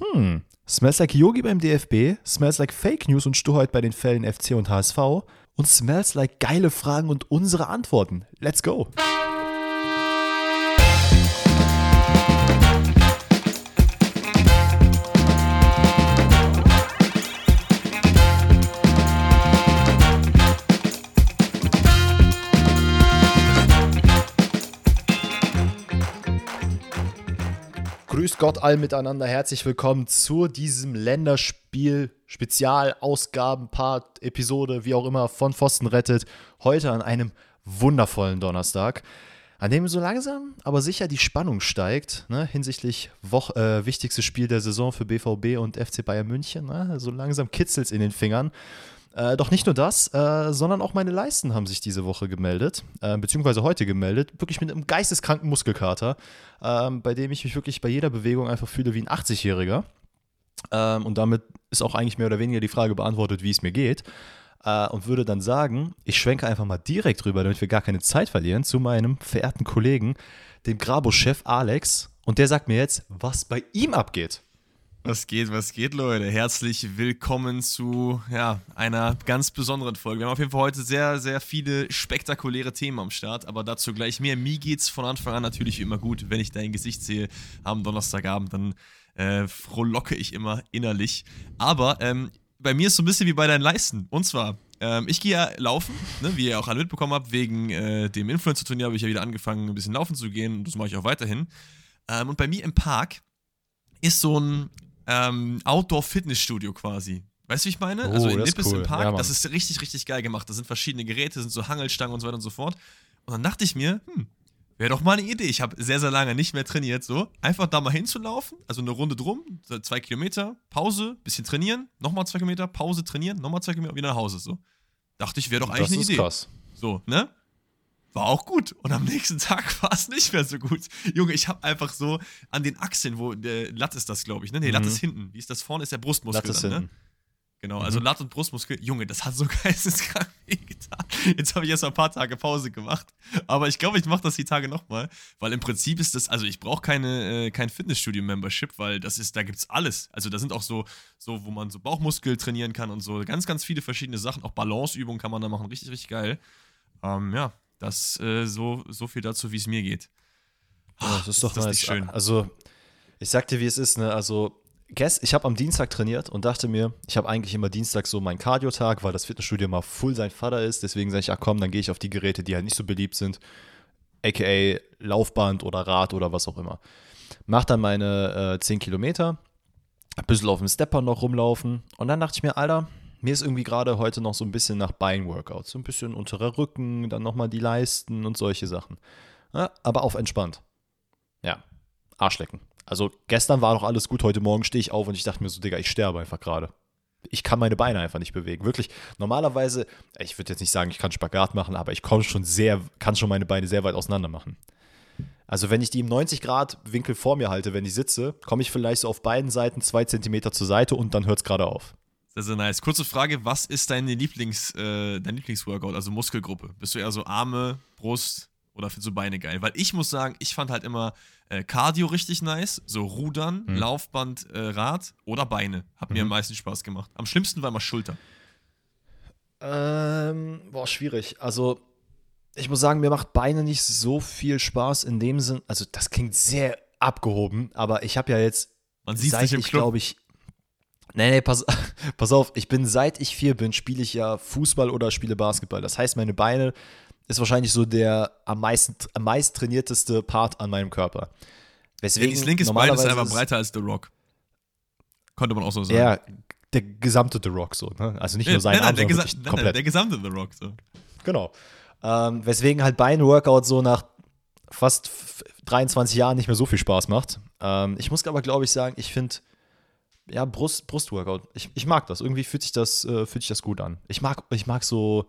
Hm, smells like Yogi beim DFB, smells like Fake News und Sturheit bei den Fällen FC und HSV und smells like geile Fragen und unsere Antworten. Let's go! Grüß Gott all miteinander. Herzlich willkommen zu diesem Länderspiel-Spezialausgaben-Part, Episode, wie auch immer, von Pfosten rettet. Heute an einem wundervollen Donnerstag, an dem so langsam, aber sicher die Spannung steigt, ne, hinsichtlich Woch äh, wichtigstes Spiel der Saison für BVB und FC Bayern München. Ne, so langsam kitzelt in den Fingern. Äh, doch nicht nur das, äh, sondern auch meine Leisten haben sich diese Woche gemeldet, äh, beziehungsweise heute gemeldet, wirklich mit einem geisteskranken Muskelkater, ähm, bei dem ich mich wirklich bei jeder Bewegung einfach fühle wie ein 80-Jähriger. Ähm, und damit ist auch eigentlich mehr oder weniger die Frage beantwortet, wie es mir geht. Äh, und würde dann sagen, ich schwenke einfach mal direkt rüber, damit wir gar keine Zeit verlieren, zu meinem verehrten Kollegen, dem Grabo-Chef Alex. Und der sagt mir jetzt, was bei ihm abgeht. Was geht, was geht, Leute? Herzlich willkommen zu ja, einer ganz besonderen Folge. Wir haben auf jeden Fall heute sehr, sehr viele spektakuläre Themen am Start, aber dazu gleich mehr. Mir geht's von Anfang an natürlich immer gut. Wenn ich dein Gesicht sehe am Donnerstagabend, dann äh, frohlocke ich immer innerlich. Aber ähm, bei mir ist so ein bisschen wie bei deinen Leisten. Und zwar, ähm, ich gehe ja laufen, ne, wie ihr auch alle mitbekommen habt, wegen äh, dem Influencer-Turnier habe ich ja wieder angefangen, ein bisschen laufen zu gehen und das mache ich auch weiterhin. Ähm, und bei mir im Park ist so ein ähm, Outdoor-Fitnessstudio quasi. Weißt du, wie ich meine? Oh, also in Nippes cool. im Park, Ja, das ist richtig, richtig geil gemacht. Da sind verschiedene Geräte, sind so Hangelstangen und so weiter und so fort. Und dann dachte ich mir, hm, wäre doch mal eine Idee. Ich habe sehr, sehr lange nicht mehr trainiert, so. Einfach da mal hinzulaufen, also eine Runde drum, zwei Kilometer, Pause, bisschen trainieren, nochmal zwei Kilometer, Pause, trainieren, nochmal zwei Kilometer, wieder nach Hause, so. Dachte ich, wäre doch eigentlich das eine ist Idee. krass. So, ne? War auch gut. Und am nächsten Tag war es nicht mehr so gut. Junge, ich habe einfach so an den Achseln, wo der Latt ist das, glaube ich, ne? Nee, Latt Mhm. ist hinten. Wie ist das vorne? Ist der Brustmuskel. Lass es dann, ne? hinten. Genau, also Mhm. Latt und Brustmuskel. Junge, das hat so geisteskrank wehgetan. Jetzt habe ich erst mal ein paar Tage Pause gemacht. Aber ich glaube, ich mache das die Tage nochmal. Weil im Prinzip ist das, also ich brauche keine, äh, kein Fitnessstudio-Membership, weil das ist, da gibt's alles. Also da sind auch so, so, wo man so Bauchmuskel trainieren kann und so. Ganz, ganz viele verschiedene Sachen. Auch Balanceübungen kann man da machen. Richtig, richtig geil. Ähm, ja, das äh, so, so viel dazu, wie es mir geht. Ja, das ist doch das nice. nicht schön. Also, ich sag dir, wie es ist, ne? Also, guess, ich habe am Dienstag trainiert und dachte mir, ich habe eigentlich immer Dienstag so meinen Cardio-Tag, weil das Fitnessstudio mal full sein Vater ist. Deswegen sage ich, ach komm, dann gehe ich auf die Geräte, die halt nicht so beliebt sind. AKA Laufband oder Rad oder was auch immer. Mach dann meine äh, 10 Kilometer, ein bisschen auf dem Stepper noch rumlaufen und dann dachte ich mir, Alter, mir ist irgendwie gerade heute noch so ein bisschen nach Beinworkout. So ein bisschen unterer Rücken, dann nochmal die Leisten und solche Sachen. Ja, aber auf entspannt. Ja, Arschlecken. Also gestern war noch alles gut, heute Morgen stehe ich auf und ich dachte mir so, Digga, ich sterbe einfach gerade. Ich kann meine Beine einfach nicht bewegen. Wirklich, normalerweise, ich würde jetzt nicht sagen, ich kann Spagat machen, aber ich komme schon sehr, kann schon meine Beine sehr weit auseinander machen. Also wenn ich die im 90-Grad-Winkel vor mir halte, wenn ich sitze, komme ich vielleicht so auf beiden Seiten zwei Zentimeter zur Seite und dann hört es gerade auf. Sehr, sehr nice. Kurze Frage: Was ist deine Lieblings, äh, dein Lieblingsworkout, also Muskelgruppe? Bist du eher so Arme, Brust oder findest du Beine geil? Weil ich muss sagen, ich fand halt immer äh, Cardio richtig nice, so Rudern, Hm. Laufband, äh, Rad oder Beine. Hat mir Mhm. am meisten Spaß gemacht. Am schlimmsten war immer Schulter. Ähm, boah, schwierig. Also, ich muss sagen, mir macht Beine nicht so viel Spaß in dem Sinn. Also, das klingt sehr abgehoben, aber ich habe ja jetzt, Man sieht seit nicht im ich Club. glaube ich. Nee, nee, pass, pass auf, ich bin, seit ich vier bin, spiele ich ja Fußball oder spiele Basketball. Das heißt, meine Beine ist wahrscheinlich so der am meisten, am meist trainierteste Part an meinem Körper. Weswegen Dennis linkes Bein ist einfach breiter als The Rock. Konnte man auch so sagen. Ja, der gesamte The Rock so, ne? Also nicht Nee, nur sein nein, nein, der, gesa nein, nein, komplett. der gesamte The Rock. So. Genau. Ähm, weswegen halt Beinworkout so nach fast f- 23 Jahren nicht mehr so viel Spaß macht. Ähm, ich muss aber, glaube ich, sagen, ich finde, ja, Brust, Brustworkout, ich, ich mag das. Irgendwie fühlt sich das, äh, fühlt sich das gut an. Ich mag, ich mag so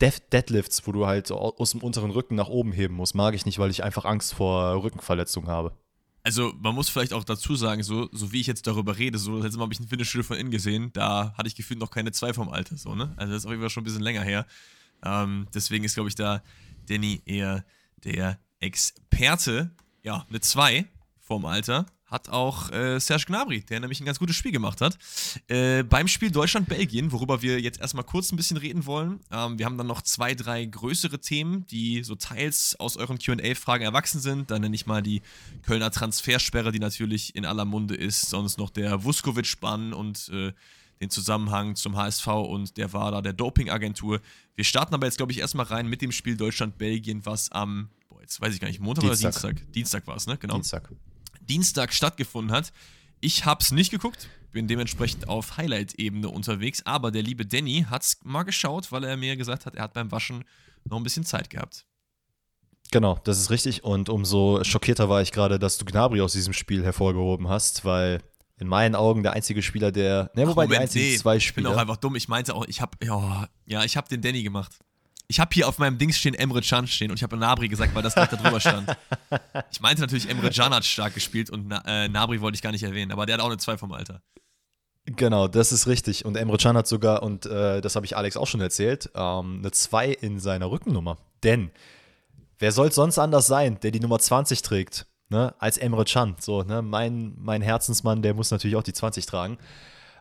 Death Deadlifts, wo du halt aus dem unteren Rücken nach oben heben musst. Mag ich nicht, weil ich einfach Angst vor Rückenverletzungen habe. Also, man muss vielleicht auch dazu sagen, so, so wie ich jetzt darüber rede, so, letztes Mal habe ich ein Fitnessstudio von innen gesehen, da hatte ich gefühlt noch keine zwei vom Alter, so, ne? Also, das ist jeden Fall schon ein bisschen länger her. Ähm, deswegen ist, glaube ich, da Danny eher der Experte. Ja, eine 2 vom Alter hat auch äh, Serge Gnabry, der nämlich ein ganz gutes Spiel gemacht hat. Äh, beim Spiel Deutschland-Belgien, worüber wir jetzt erstmal kurz ein bisschen reden wollen. Ähm, wir haben dann noch zwei, drei größere Themen, die so teils aus euren QA-Fragen erwachsen sind. Dann nenne ich mal die Kölner Transfersperre, die natürlich in aller Munde ist. Sonst noch der Vuskovic-Bann und äh, den Zusammenhang zum HSV und der WADA, der Dopingagentur. Wir starten aber jetzt, glaube ich, erstmal rein mit dem Spiel Deutschland-Belgien, was am, boah, jetzt weiß ich gar nicht, Montag Dienstag. oder Dienstag? Dienstag war es, ne? Genau. Dienstag. Dienstag stattgefunden hat. Ich habe es nicht geguckt, bin dementsprechend auf Highlight-Ebene unterwegs, aber der liebe Danny hat es mal geschaut, weil er mir gesagt hat, er hat beim Waschen noch ein bisschen Zeit gehabt. Genau, das ist richtig. Und umso schockierter war ich gerade, dass du Gnabry aus diesem Spiel hervorgehoben hast, weil in meinen Augen der einzige Spieler, der. Ne, wobei Moment, die einzigen nee, zwei Spieler. Ich bin auch einfach dumm. Ich meinte auch, ich habe. Ja, ja, ich habe den Danny gemacht. Ich habe hier auf meinem Dings stehen Emre Can stehen und ich habe Nabri gesagt, weil das gleich da drüber stand. Ich meinte natürlich, Emre Can hat stark gespielt und Na äh, Nabri wollte ich gar nicht erwähnen, aber der hat auch eine 2 vom Alter. Genau, das ist richtig. Und Emre Can hat sogar, und äh, das habe ich Alex auch schon erzählt, ähm, eine 2 in seiner Rückennummer. Denn wer soll sonst anders sein, der die Nummer 20 trägt, ne, als Emre Can? So, ne, mein, mein Herzensmann, der muss natürlich auch die 20 tragen.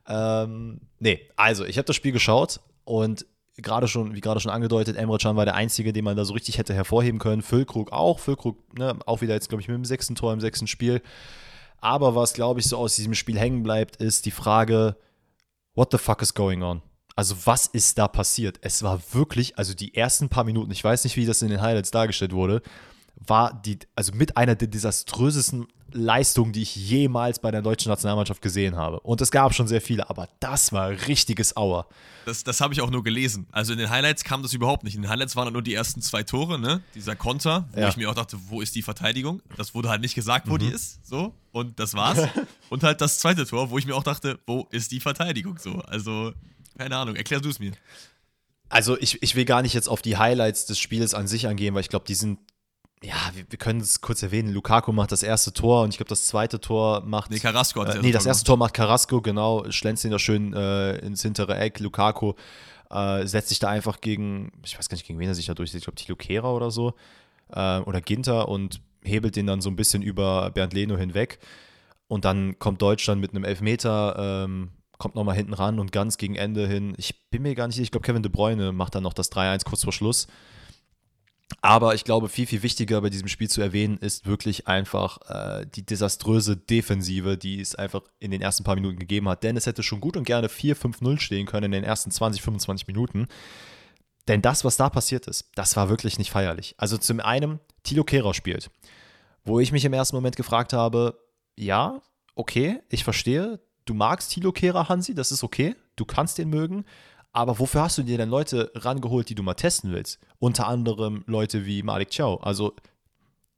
Ähm, nee, also ich habe das Spiel geschaut und gerade schon, wie gerade schon angedeutet, Emre Can war der Einzige, den man da so richtig hätte hervorheben können. Füllkrug auch. Füllkrug, ne, auch wieder jetzt, glaube ich, mit dem sechsten Tor im sechsten Spiel. Aber was, glaube ich, so aus diesem Spiel hängen bleibt, ist die Frage, what the fuck is going on? Also, was ist da passiert? Es war wirklich, also die ersten paar Minuten, ich weiß nicht, wie das in den Highlights dargestellt wurde, war die, also mit einer der desaströsesten Leistungen, die ich jemals bei der deutschen Nationalmannschaft gesehen habe. Und es gab schon sehr viele, aber das war richtiges Auer. Das, das habe ich auch nur gelesen. Also in den Highlights kam das überhaupt nicht. In den Highlights waren nur die ersten zwei Tore, ne? Dieser Konter, wo ja. ich mir auch dachte, wo ist die Verteidigung? Das wurde halt nicht gesagt, wo mhm. die ist. So. Und das war's. und halt das zweite Tor, wo ich mir auch dachte, wo ist die Verteidigung? So. Also, keine Ahnung, erklär du es mir. Also ich, ich will gar nicht jetzt auf die Highlights des Spiels an sich angehen, weil ich glaube, die sind ja, wir, wir können es kurz erwähnen. Lukaku macht das erste Tor und ich glaube, das zweite Tor macht. Nee, Carrasco hat äh, Nee, das erste Tor macht Carrasco, genau. Schlänzt ihn da schön äh, ins hintere Eck. Lukaku äh, setzt sich da einfach gegen, ich weiß gar nicht, gegen wen er sich da durchsetzt. Ich glaube, Tilo Kehrer oder so. Äh, oder Ginter und hebelt den dann so ein bisschen über Bernd Leno hinweg. Und dann kommt Deutschland mit einem Elfmeter, ähm, kommt nochmal hinten ran und ganz gegen Ende hin. Ich bin mir gar nicht sicher, ich glaube, Kevin De Bruyne macht dann noch das 3-1 kurz vor Schluss. Aber ich glaube, viel, viel wichtiger bei diesem Spiel zu erwähnen ist wirklich einfach äh, die desaströse Defensive, die es einfach in den ersten paar Minuten gegeben hat. Denn es hätte schon gut und gerne 4-5-0 stehen können in den ersten 20, 25 Minuten. Denn das, was da passiert ist, das war wirklich nicht feierlich. Also zum einen, Tilo Kehrer spielt, wo ich mich im ersten Moment gefragt habe, ja, okay, ich verstehe, du magst Tilo Kehrer, Hansi, das ist okay, du kannst den mögen, aber wofür hast du dir denn Leute rangeholt, die du mal testen willst? Unter anderem Leute wie Malik Chow. Also,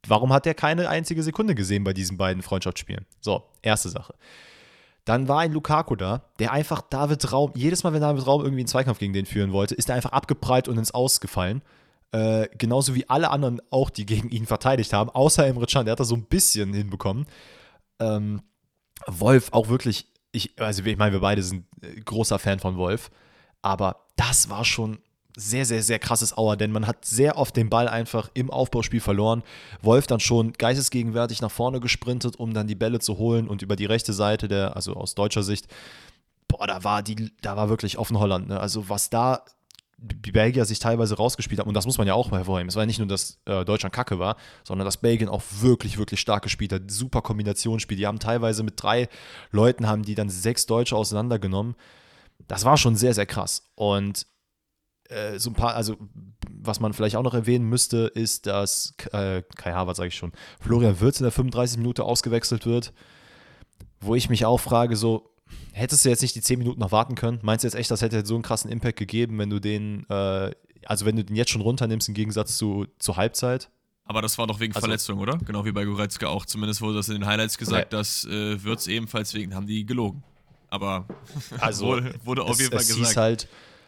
warum hat er keine einzige Sekunde gesehen bei diesen beiden Freundschaftsspielen? So, erste Sache. Dann war ein Lukaku da, der einfach David Raum, jedes Mal, wenn David Raum irgendwie einen Zweikampf gegen den führen wollte, ist er einfach abgeprallt und ins Ausgefallen. Äh, genauso wie alle anderen auch, die gegen ihn verteidigt haben, außer Emre Can, der hat das so ein bisschen hinbekommen. Ähm, Wolf auch wirklich, ich, also ich meine, wir beide sind äh, großer Fan von Wolf. Aber das war schon sehr, sehr, sehr krasses Auer, denn man hat sehr oft den Ball einfach im Aufbauspiel verloren. Wolf dann schon geistesgegenwärtig nach vorne gesprintet, um dann die Bälle zu holen und über die rechte Seite, der, also aus deutscher Sicht, boah, da war die, da war wirklich offen Holland. Ne? Also was da die Belgier sich teilweise rausgespielt haben, und das muss man ja auch mal hervorheben. Es war nicht nur, dass äh, Deutschland kacke war, sondern dass Belgien auch wirklich, wirklich stark gespielt hat. Super Kombinationsspiel. Die haben teilweise mit drei Leuten, haben die dann sechs Deutsche auseinandergenommen das war schon sehr, sehr krass. Und äh, so ein paar, also was man vielleicht auch noch erwähnen müsste, ist, dass äh, Kai Havertz, sage ich schon, Florian Wirtz in der 35. Minute ausgewechselt wird, wo ich mich auch frage, so, hättest du jetzt nicht die 10 Minuten noch warten können? Meinst du jetzt echt, das hätte so einen krassen Impact gegeben, wenn du den, äh, also wenn du den jetzt schon runternimmst im Gegensatz zu, zur Halbzeit? Aber das war doch wegen also, Verletzung, oder? Genau wie bei Goretzka auch. Zumindest wurde das in den Highlights gesagt, okay. dass äh, Wirtz ebenfalls wegen, haben die gelogen aber also wurde, wurde auf es, jeden Fall es gesagt. Hieß halt,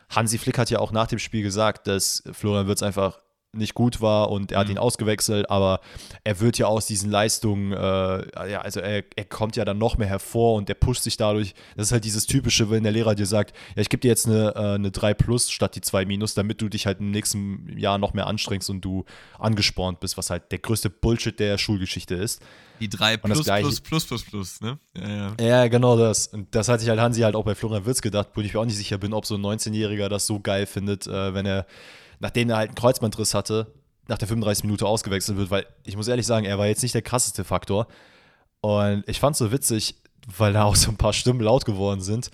Hansi Flick hat ja auch nach dem Spiel gesagt, dass Florian Wirtz einfach nicht gut war und er hat Mhm. ihn ausgewechselt, aber er wird ja aus diesen Leistungen, äh, ja, also er, er kommt ja dann noch mehr hervor und der pusht sich dadurch. Das ist halt dieses typische, wenn der Lehrer dir sagt, ja, ich gebe dir jetzt eine, äh, eine 3 plus statt die 2 minus, damit du dich halt im nächsten Jahr noch mehr anstrengst und du angespornt bist, was halt der größte Bullshit der Schulgeschichte ist. Die 3 Und das plus, plus, plus, plus, plus, ne? Ja, ja. Ja, genau das. Und das hat sich halt Hansi halt auch bei Florian Wirtz gedacht, wo ich mir auch nicht sicher bin, ob so ein 19-Jähriger das so geil findet, äh, wenn er, nachdem er halt einen Kreuzbandriss hatte, nach der 35 Minute ausgewechselt wird, weil ich muss ehrlich sagen, er war jetzt nicht der krasseste Faktor. Und ich fand es so witzig, weil da auch so ein paar Stimmen laut geworden sind.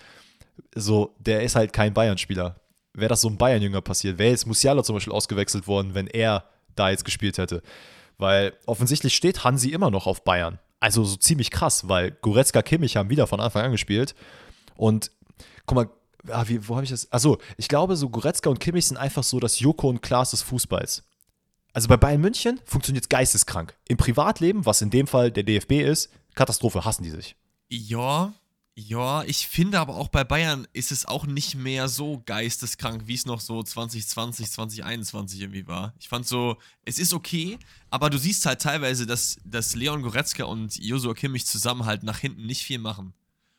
So, der ist halt kein Bayern-Spieler. Wäre das so ein Bayern-Jünger passiert, wäre jetzt Musiala zum Beispiel ausgewechselt worden, wenn er da jetzt gespielt hätte. Weil offensichtlich steht Hansi immer noch auf Bayern. Also so ziemlich krass, weil Goretzka, Kimmich haben wieder von Anfang an gespielt. Und guck mal, ah, wie, wo habe ich das? Achso, ich glaube, so Goretzka und Kimmich sind einfach so das Joko und Klaas des Fußballs. Also bei Bayern München funktioniert es geisteskrank. Im Privatleben, was in dem Fall der DFB ist, Katastrophe, hassen die sich. Ja, ja, ich finde aber auch bei Bayern ist es auch nicht mehr so geisteskrank, wie es noch so 2020, 2021 irgendwie war. Ich fand so, es ist okay, aber du siehst halt teilweise, dass, dass Leon Goretzka und Josua Kimmich zusammen halt nach hinten nicht viel machen.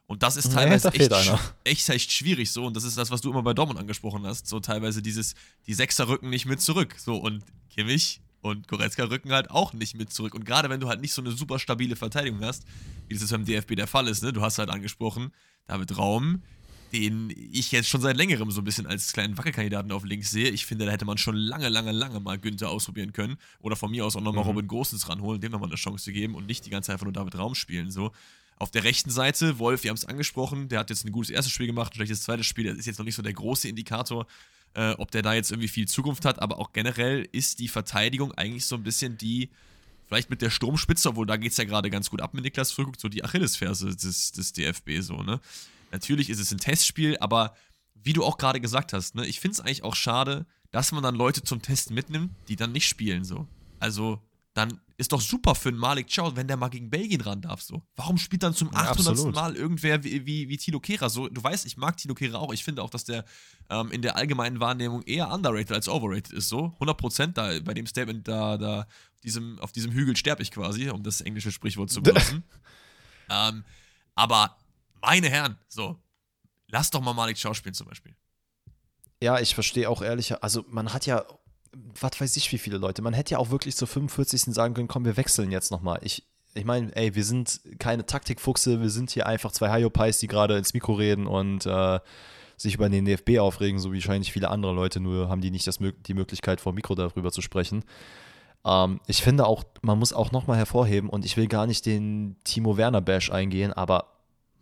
Und das ist teilweise fehlt echt, echt, echt schwierig so. Und das ist das, was du immer bei Dortmund angesprochen hast. So teilweise dieses, die Sechser rücken nicht mit zurück. So, und Kimmich und Goretzka rücken halt auch nicht mit zurück. Und gerade wenn du halt nicht so eine super stabile Verteidigung hast, wie das jetzt beim DFB der Fall ist, ne? Du hast halt angesprochen, David Raum, den ich jetzt schon seit längerem so ein bisschen als kleinen Wackelkandidaten auf links sehe. Ich finde, da hätte man schon lange, lange, lange mal Günther ausprobieren können. Oder von mir aus auch nochmal Mhm. Robin Gosens ranholen, dem nochmal eine Chance geben und nicht die ganze Zeit einfach nur David Raum spielen. So. Auf der rechten Seite, Wolf, wir haben es angesprochen, der hat jetzt ein gutes erstes Spiel gemacht, ein schlechtes zweites Spiel, das ist jetzt noch nicht so der große Indikator, äh, ob der da jetzt irgendwie viel Zukunft hat, aber auch generell ist die Verteidigung eigentlich so ein bisschen die, vielleicht mit der Sturmspitze, obwohl da geht es ja gerade ganz gut ab mit Niklas Füllkrug, so die Achillesferse des, des DFB so, ne? Natürlich ist es ein Testspiel, aber wie du auch gerade gesagt hast, ne, ich finde es eigentlich auch schade, dass man dann Leute zum Testen mitnimmt, die dann nicht spielen so. Also, dann ist doch super für einen Malik Chow, wenn der mal gegen Belgien ran darf so. Warum spielt dann zum Ja, 800. absolut. Mal irgendwer wie, wie, wie Tilo Kehrer so? Du weißt, ich mag Tilo Kehrer auch. Ich finde auch, dass der ähm, in der allgemeinen Wahrnehmung eher underrated als overrated ist so. 100% da bei dem Statement da, da diesem, auf diesem Hügel sterbe ich quasi, um das englische Sprichwort zu benutzen. ähm, aber meine Herren, so, lass doch mal Malik Chow spielen zum Beispiel. Ja, ich verstehe auch ehrlich, also man hat ja, was weiß ich, wie viele Leute, man hätte ja auch wirklich zur 45. sagen können, komm, wir wechseln jetzt nochmal. Ich, ich meine, ey, wir sind keine Taktikfuchse, wir sind hier einfach zwei Hayopais, die gerade ins Mikro reden und äh, sich über den DFB aufregen, so wie wahrscheinlich viele andere Leute, nur haben die nicht das, die Möglichkeit, vor dem Mikro darüber zu sprechen. Ähm, ich finde auch, man muss auch nochmal hervorheben, und ich will gar nicht den Timo Werner-Bash eingehen, aber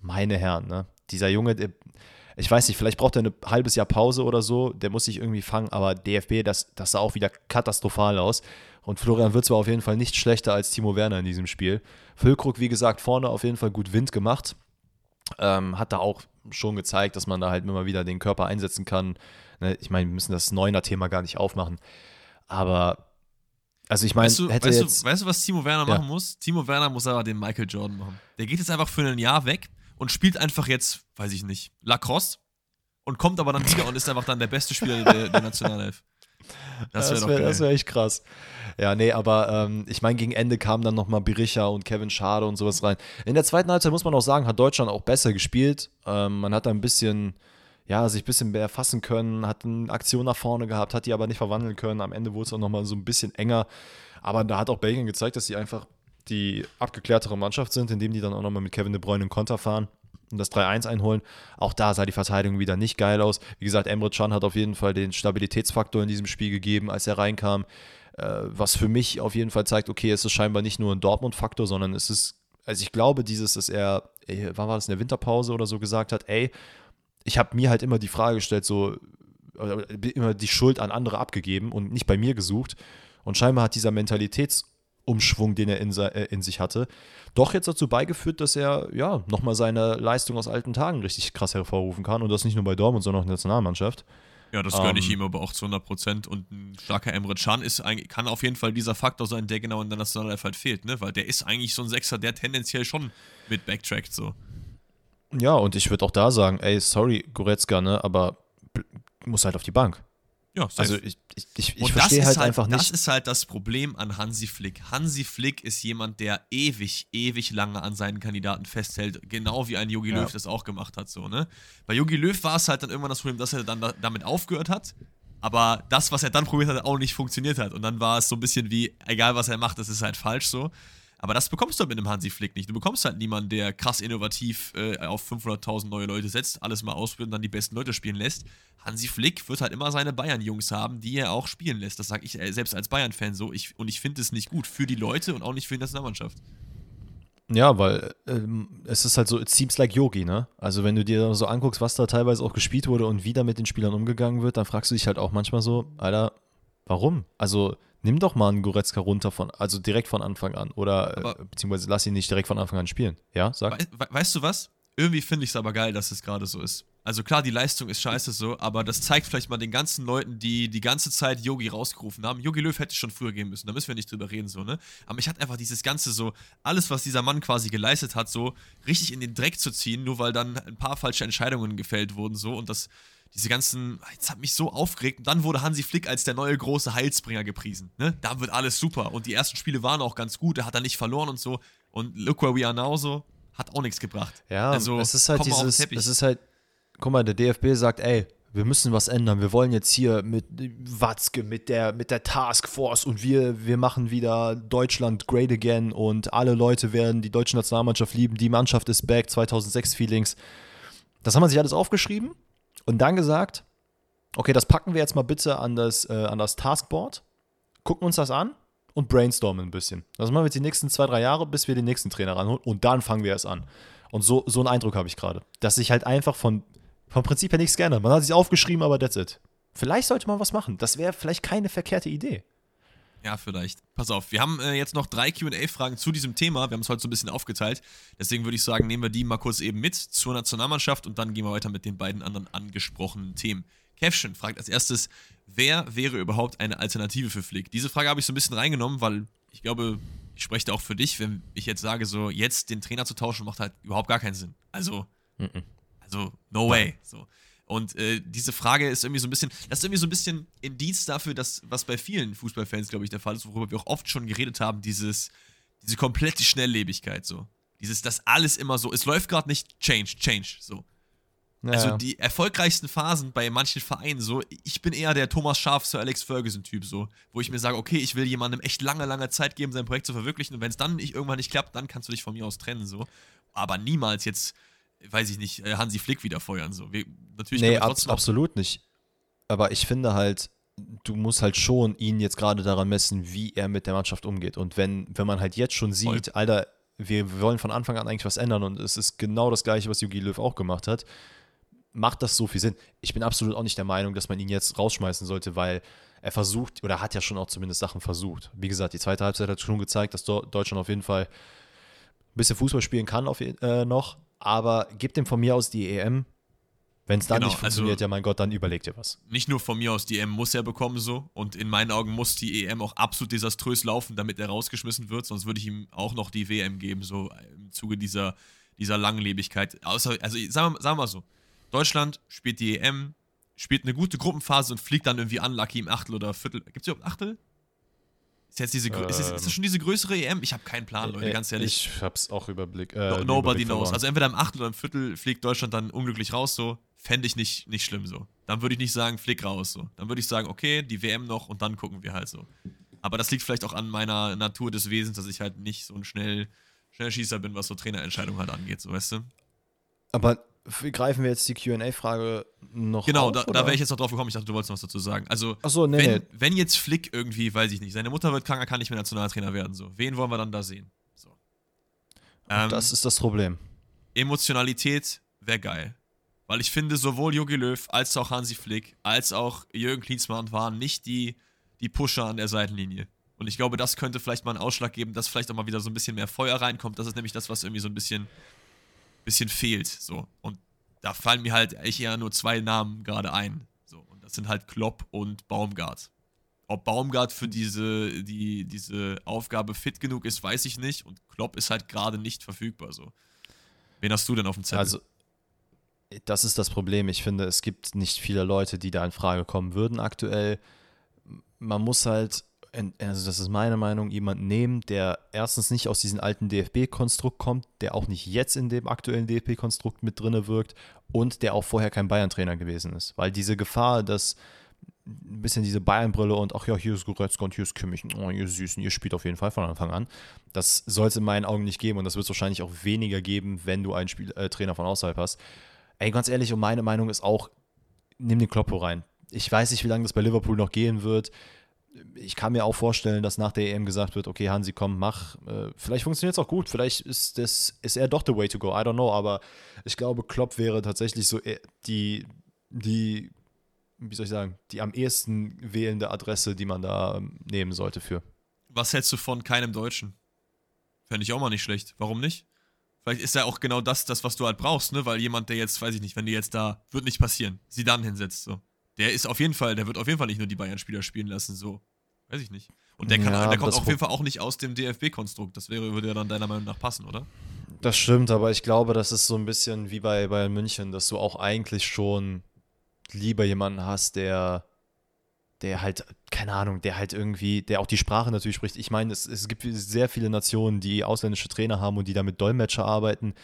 meine Herren, ne? Dieser Junge, der, ich weiß nicht, vielleicht braucht er ein halbes Jahr Pause oder so, der muss sich irgendwie fangen, aber DFB, das, das sah auch wieder katastrophal aus. Und Florian Wirtz war auf jeden Fall nicht schlechter als Timo Werner in diesem Spiel. Füllkrug, wie gesagt, vorne auf jeden Fall gut Wind gemacht. Ähm, hat da auch schon gezeigt, dass man da halt immer wieder den Körper einsetzen kann. Ne, ich meine, wir müssen das Neuner-Thema gar nicht aufmachen. Aber, also ich meine, Weißt du, weißt, jetzt. du, weißt du, was Timo Werner Ja. machen muss? Timo Werner muss aber den Michael Jordan machen. Der geht jetzt einfach für ein Jahr weg und spielt einfach jetzt, weiß ich nicht, Lacrosse und kommt aber dann wieder und ist einfach dann der beste Spieler der, der Nationalelf. Das wäre wär- wär echt krass. Ja, nee, aber ähm, ich meine, gegen Ende kamen dann nochmal Berisha und Kevin Schade und sowas rein. In der zweiten Halbzeit muss man auch sagen, hat Deutschland auch besser gespielt. Ähm, man hat da ein bisschen, ja, sich ein bisschen mehr fassen können, hat eine Aktion nach vorne gehabt, hat die aber nicht verwandeln können. Am Ende wurde es auch nochmal so ein bisschen enger. Aber da hat auch Belgien gezeigt, dass sie einfach die abgeklärtere Mannschaft sind, indem die dann auch nochmal mit Kevin De Bruyne einen Konter fahren und das 3-1 einholen. Auch da sah die Verteidigung wieder nicht geil aus. Wie gesagt, Emre Can hat auf jeden Fall den Stabilitätsfaktor in diesem Spiel gegeben, als er reinkam. Äh, was für mich auf jeden Fall zeigt, okay, es ist scheinbar nicht nur ein Dortmund-Faktor, sondern es ist, also ich glaube, dieses, dass er, ey, wann war das in der Winterpause oder so gesagt hat, ey, ich habe mir halt immer die Frage gestellt, so, oder immer die Schuld an andere abgegeben und nicht bei mir gesucht. Und scheinbar hat dieser Mentalitätsumschwung, den er in, äh, in sich hatte, doch jetzt dazu beigeführt, dass er ja nochmal seine Leistung aus alten Tagen richtig krass hervorrufen kann. Und das nicht nur bei Dortmund, sondern auch in der Nationalmannschaft. Ja, das gönne ich Ähm, ihm aber auch zu 100 Prozent. Und ein starker Emre Can ist eigentlich, kann auf jeden Fall dieser Faktor sein, der genau in der Nationalelf halt fehlt, ne? Weil der ist eigentlich so ein Sechser, der tendenziell schon mit backtrackt, so. Ja, und ich würde auch da sagen, ey, sorry, Goretzka, ne, aber muss halt auf die Bank. Ja, safe. Also ich, ich, ich, ich das verstehe ist halt, einfach Das nicht. ist halt das Problem an Hansi Flick. Hansi Flick ist jemand, der ewig, ewig lange an seinen Kandidaten festhält, genau wie ein Jogi Ja. Löw das auch gemacht hat. So, ne? Bei Jogi Löw war es halt dann irgendwann das Problem, dass er dann da, damit aufgehört hat. Aber das, was er dann probiert hat, auch nicht funktioniert hat. Und dann war es so ein bisschen wie, egal was er macht, das ist halt falsch so. Aber das bekommst du halt mit einem Hansi Flick nicht. Du bekommst halt niemanden, der krass innovativ äh, auf 500.000 neue Leute setzt, alles mal ausprobiert und dann die besten Leute spielen lässt. Hansi Flick wird halt immer seine Bayern-Jungs haben, die er auch spielen lässt. Das sage ich äh, selbst als Bayern-Fan so. Ich, und ich finde es nicht gut für die Leute und auch nicht für die Nationalmannschaft. Ja, weil ähm, es ist halt so, it seems like Yogi, ne? Also wenn du dir so anguckst, was da teilweise auch gespielt wurde und wie da mit den Spielern umgegangen wird, dann fragst du dich halt auch manchmal so, Alter, warum? Also nimm doch mal einen Goretzka runter von, also direkt von Anfang an oder Aber- äh, beziehungsweise lass ihn nicht direkt von Anfang an spielen. Ja, sag. We we weißt du was? Irgendwie finde ich es aber geil, dass es gerade so ist. Also klar, die Leistung ist scheiße so, aber das zeigt vielleicht mal den ganzen Leuten, die die ganze Zeit Yogi rausgerufen haben. Yogi Löw hätte schon früher gehen müssen, da müssen wir nicht drüber reden so, ne? Aber mich hat einfach dieses ganze so, alles, was dieser Mann quasi geleistet hat, so richtig in den Dreck zu ziehen, nur weil dann ein paar falsche Entscheidungen gefällt wurden so und das diese ganzen, jetzt hat mich so aufgeregt. Und dann wurde Hansi Flick als der neue große Heilsbringer gepriesen. Ne? Da wird alles super. Und die ersten Spiele waren auch ganz gut. Er hat da nicht verloren und so. Und look where we are now so. Hat auch nichts gebracht. Ja, also, es ist halt dieses, es ist halt, guck mal, der DFB sagt, ey, wir müssen was ändern. Wir wollen jetzt hier mit Watzke, mit der, mit der Taskforce und wir, wir machen wieder Deutschland great again und alle Leute werden die deutsche Nationalmannschaft lieben. Die Mannschaft ist back, 2006 Feelings. Das haben wir sich alles aufgeschrieben und dann gesagt, okay, das packen wir jetzt mal bitte an das, äh, an das Taskboard, gucken uns das an und brainstormen ein bisschen. Das machen wir jetzt die nächsten zwei, drei Jahre, bis wir den nächsten Trainer ranholen und dann fangen wir erst an. Und so, so einen Eindruck habe ich gerade, dass sich halt einfach von, vom Prinzip her nichts geändert. Man hat sich aufgeschrieben, aber that's it. Vielleicht sollte man was machen. Das wäre vielleicht keine verkehrte Idee. Ja, vielleicht. Pass auf, wir haben äh, jetzt noch drei QA-Fragen zu diesem Thema. Wir haben es heute so ein bisschen aufgeteilt. Deswegen würde ich sagen, nehmen wir die mal kurz eben mit zur Nationalmannschaft und dann gehen wir weiter mit den beiden anderen angesprochenen Themen. Kevschen fragt als erstes, wer wäre überhaupt eine Alternative für Flick? Diese Frage habe ich so ein bisschen reingenommen, weil ich glaube, ich spreche da auch für dich, wenn ich jetzt sage, so jetzt den Trainer zu tauschen, macht halt überhaupt gar keinen Sinn. Also, also no way. So. Und äh, diese Frage ist irgendwie so ein bisschen, das ist irgendwie so ein bisschen Indiz dafür, dass, was bei vielen Fußballfans, glaube ich, der Fall ist, worüber wir auch oft schon geredet haben, dieses, diese komplette Schnelllebigkeit so. Dieses, das alles immer so, es läuft gerade nicht, change, change, so. Also Ja. die erfolgreichsten Phasen bei manchen Vereinen so, ich bin eher der Thomas Schaf, Sir Alex Ferguson-Typ so, wo ich mir sage, okay, ich will jemandem echt lange, lange Zeit geben, sein Projekt zu verwirklichen und wenn es dann nicht, irgendwann nicht klappt, dann kannst du dich von mir aus trennen so. Aber niemals jetzt, weiß ich nicht, äh, Hansi Flick wieder feuern so. Wir, natürlich Nee, ab, absolut nicht. Aber ich finde halt, du musst halt schon ihn jetzt gerade daran messen, wie er mit der Mannschaft umgeht. Und wenn, wenn man halt jetzt schon sieht, Voll. Alter, wir, wollen von Anfang an eigentlich was ändern und es ist genau das gleiche, was Jogi Löw auch gemacht hat, macht das so viel Sinn. Ich bin absolut auch nicht der Meinung, dass man ihn jetzt rausschmeißen sollte, weil er versucht, oder hat ja schon auch zumindest Sachen versucht. Wie gesagt, die zweite Halbzeit hat schon gezeigt, dass Deutschland auf jeden Fall ein bisschen Fußball spielen kann auf, äh, noch, aber gibt ihm von mir aus die EM. Wenn es dann Genau, nicht funktioniert, also- ja mein Gott, dann überleg dir was. nicht nur von mir aus, die EM muss er bekommen so und in meinen Augen muss die EM auch absolut desaströs laufen, damit er rausgeschmissen wird, sonst würde ich ihm auch noch die WM geben, so im Zuge dieser, dieser Langlebigkeit. Außer, also sagen wir, sagen wir mal so, Deutschland spielt die EM, spielt eine gute Gruppenphase und fliegt dann irgendwie unlucky im Achtel oder Viertel. Gibt es überhaupt Achtel? Ist, jetzt diese, grö- ist, es, ist das schon diese größere EM? Ich habe keinen Plan, Leute, Äh, ganz ehrlich. Ich hab's auch Überblick. Äh, No, nobody Überblick knows. verloren. Also entweder im Achtel oder im Viertel fliegt Deutschland dann unglücklich raus, so. Fände ich nicht, nicht schlimm so. Dann würde ich nicht sagen, flieg raus, so. Dann würde ich sagen, okay, die WM noch und dann gucken wir halt so. Aber das liegt vielleicht auch an meiner Natur des Wesens, dass ich halt nicht so ein schnell, Schnellschießer bin, was so Trainerentscheidungen halt angeht, so weißt du? Aber greifen wir jetzt die QA-Frage noch Genau, auf, da, da wäre ich jetzt noch drauf gekommen. Ich dachte, du wolltest noch was dazu sagen. Also, Achso, nee, wenn, nee. wenn jetzt Flick irgendwie, weiß ich nicht, seine Mutter wird krank, er kann nicht mehr Nationaltrainer werden, so. Wen wollen wir dann da sehen? So. Ähm, das ist das Problem. Emotionalität wäre geil. Weil ich finde, sowohl Jogi Löw als auch Hansi Flick als auch Jürgen Klinsmann waren nicht die, die Pusher an der Seitenlinie. Und ich glaube, das könnte vielleicht mal einen Ausschlag geben, dass vielleicht auch mal wieder so ein bisschen mehr Feuer reinkommt. Das ist nämlich das, was irgendwie so ein bisschen, bisschen fehlt. So. Und da fallen mir halt echt eher nur zwei Namen gerade ein. So. Und das sind halt Klopp und Baumgart. Ob Baumgart für diese, die, diese Aufgabe fit genug ist, weiß ich nicht. Und Klopp ist halt gerade nicht verfügbar. So. Wen hast du denn auf dem Zettel? Also, das ist das Problem. Ich finde, es gibt nicht viele Leute, die da in Frage kommen würden aktuell. Man muss halt, also das ist meine Meinung, jemanden nehmen, der erstens nicht aus diesem alten DFB-Konstrukt kommt, der auch nicht jetzt in dem aktuellen DFB-Konstrukt mit drinne wirkt und der auch vorher kein Bayern-Trainer gewesen ist. Weil diese Gefahr, dass ein bisschen diese Bayern-Brille und ach ja, hier ist Goretzka und hier ist Kimmich, oh, ihr Süßen, ihr spielt auf jeden Fall von Anfang an. Das soll es in meinen Augen nicht geben und das wird es wahrscheinlich auch weniger geben, wenn du einen Spiel, äh, Trainer von außerhalb hast. Ey, ganz ehrlich, und meine Meinung ist auch, nimm den Kloppo rein. Ich weiß nicht, wie lange das bei Liverpool noch gehen wird. Ich kann mir auch vorstellen, dass nach der EM gesagt wird, okay, Hansi, komm, mach. Äh, vielleicht funktioniert es auch gut. Vielleicht ist, das, ist er doch the way to go. I don't know. Aber ich glaube, Klopp wäre tatsächlich so äh, die, die, wie soll ich sagen, die am ehesten wählende Adresse, die man da ähm, nehmen sollte für. Was hältst du von keinem Deutschen? Fände ich auch mal nicht schlecht. Warum nicht? Vielleicht ist ja auch genau das, das, was du halt brauchst, ne? Weil jemand, der jetzt, weiß ich nicht, wenn die jetzt da, wird nicht passieren, sie dann hinsetzt, so. Der ist auf jeden Fall, der wird auf jeden Fall nicht nur die Bayern-Spieler spielen lassen, so. Weiß ich nicht. Und der, kann, ja, der kommt auf jeden Fall auch nicht aus dem DFB-Konstrukt. Das wäre, würde ja dann deiner Meinung nach passen, oder? Das stimmt, aber ich glaube, das ist so ein bisschen wie bei Bayern München, dass du auch eigentlich schon lieber jemanden hast, der der halt, keine Ahnung, der halt irgendwie, der auch die Sprache natürlich spricht. Ich meine, es, es gibt sehr viele Nationen, die ausländische Trainer haben und die da mit Dolmetscher arbeiten,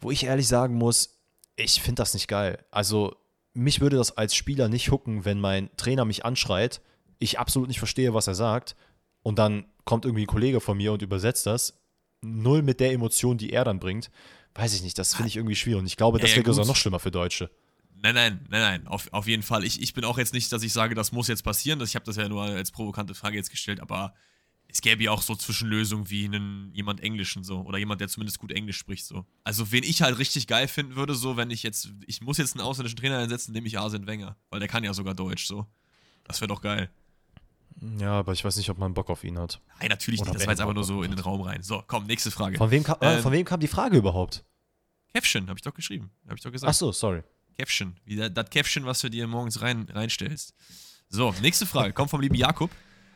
wo ich ehrlich sagen muss, ich finde das nicht geil. Also, mich würde das als Spieler nicht hucken, wenn mein Trainer mich anschreit, ich absolut nicht verstehe, was er sagt, und dann kommt irgendwie ein Kollege von mir und übersetzt das. Null mit der Emotion, die er dann bringt. Weiß ich nicht, das finde ich irgendwie schwierig. Und ich glaube, das ja, ja, wäre sogar noch schlimmer für Deutsche. Nein, nein, nein, nein, auf, auf jeden Fall. Ich, ich bin auch jetzt nicht, dass ich sage, das muss jetzt passieren. Ich habe das ja nur als provokante Frage jetzt gestellt, aber es gäbe ja auch so Zwischenlösungen wie einen, jemand Englischen so oder jemand, der zumindest gut Englisch spricht so. Also wen ich halt richtig geil finden würde, so wenn ich jetzt, ich muss jetzt einen ausländischen Trainer einsetzen, nehme ich Arsene Wenger, weil der kann ja sogar Deutsch so. Das wäre doch geil. Ja, aber ich weiß nicht, ob man Bock auf ihn hat. Nein, natürlich oder nicht. Das war jetzt einfach nur so in den Raum rein. So, komm, nächste Frage. Von wem, kam, äh, ähm, von wem kam die Frage überhaupt? Käffchen, habe ich doch geschrieben. Habe ich doch gesagt. Ach so, sorry. Käffchen. Wie das Käffchen, was du dir morgens rein, reinstellst. So, nächste Frage. Kommt vom lieben Jakob.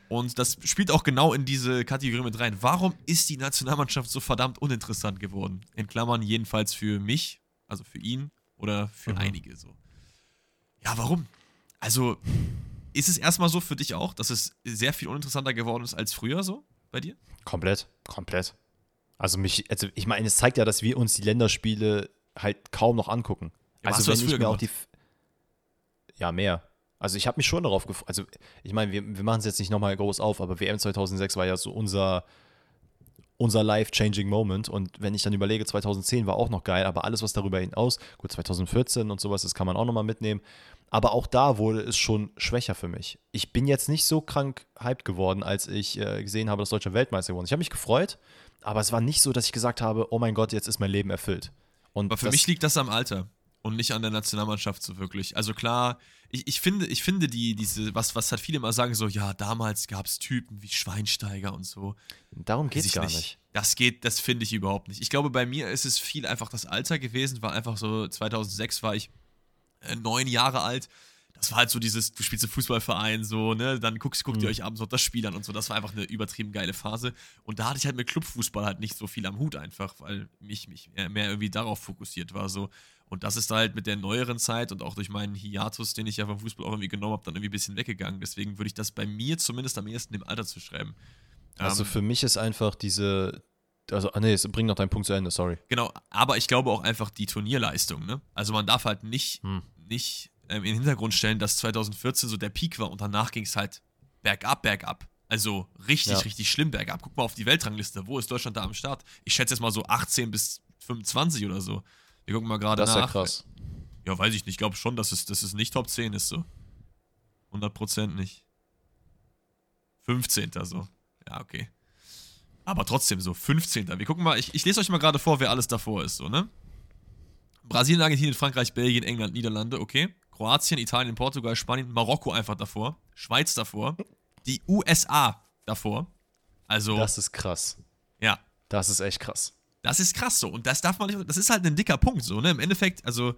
Und das spielt auch genau in diese Kategorie mit rein. Warum ist die Nationalmannschaft so verdammt uninteressant geworden? In Klammern jedenfalls für mich, also für ihn oder für mhm. einige so. Ja, warum? Also, ist es erstmal so für dich auch, dass es sehr viel uninteressanter geworden ist als früher so bei dir? Komplett, komplett. Also mich, also ich meine, es zeigt ja, dass wir uns die Länderspiele halt kaum noch angucken. Ja, also wenn ich mir auch die. Ja, mehr. Also ich habe mich schon darauf gefreut. Also ich meine, wir, wir machen es jetzt nicht nochmal groß auf, aber WM 2006 war ja so unser, unser life-changing Moment. Und wenn ich dann überlege, 2010 war auch noch geil, aber alles, was darüber hinaus, gut, 2014 und sowas, das kann man auch nochmal mitnehmen. Aber auch da wurde es schon schwächer für mich. Ich bin jetzt nicht so krank hyped geworden, als ich äh, gesehen habe, dass Deutsche Weltmeister geworden Ich habe mich gefreut, aber es war nicht so, dass ich gesagt habe, oh mein Gott, jetzt ist mein Leben erfüllt. Und aber für mich liegt das am Alter und nicht an der Nationalmannschaft so wirklich. Also klar, ich, ich finde, ich finde die, diese, was, was halt viele immer sagen, so, ja, damals gab es Typen wie Schweinsteiger und so. Darum geht es gar nicht. nicht. Das geht, das finde ich überhaupt nicht. Ich glaube, bei mir ist es viel einfach das Alter gewesen, war einfach so, 2006 war ich äh, neun Jahre alt. Das war halt so dieses, du spielst im Fußballverein, so, ne, dann guckst, guckt mhm. ihr euch abends noch das Spiel an und so. Das war einfach eine übertrieben geile Phase. Und da hatte ich halt mit Clubfußball halt nicht so viel am Hut einfach, weil mich, mich mehr, mehr irgendwie darauf fokussiert war, so. Und das ist halt mit der neueren Zeit und auch durch meinen Hiatus, den ich ja vom Fußball auch irgendwie genommen habe, dann irgendwie ein bisschen weggegangen. Deswegen würde ich das bei mir zumindest am ehesten im Alter zu schreiben. Also ähm, für mich ist einfach diese, also, ah nee, bring noch deinen Punkt zu Ende, sorry. Genau, aber ich glaube auch einfach die Turnierleistung, ne? Also man darf halt nicht, hm. nicht ähm, in den Hintergrund stellen, dass 2014 so der Peak war und danach ging es halt bergab, bergab. Also richtig, ja. richtig schlimm bergab. Guck mal auf die Weltrangliste. Wo ist Deutschland da am Start? Ich schätze jetzt mal so 18 bis 25 oder so. Wir gucken mal gerade nach. Das ist ja krass. Ja, weiß ich nicht. Ich glaube schon, dass es, dass es nicht Top 10 ist so. 100% nicht. 15. so. Ja, okay. Aber trotzdem so, 15. Wir gucken mal, ich, ich lese euch mal gerade vor, wer alles davor ist, so, ne? Brasilien, Argentinien, Frankreich, Belgien, England, Niederlande, okay. Kroatien, Italien, Portugal, Spanien, Marokko einfach davor. Schweiz davor. Die USA davor. Also. Das ist krass. Ja. Das ist echt krass. Das ist krass so. Und das darf man nicht. Das ist halt ein dicker Punkt so, ne? Im Endeffekt, also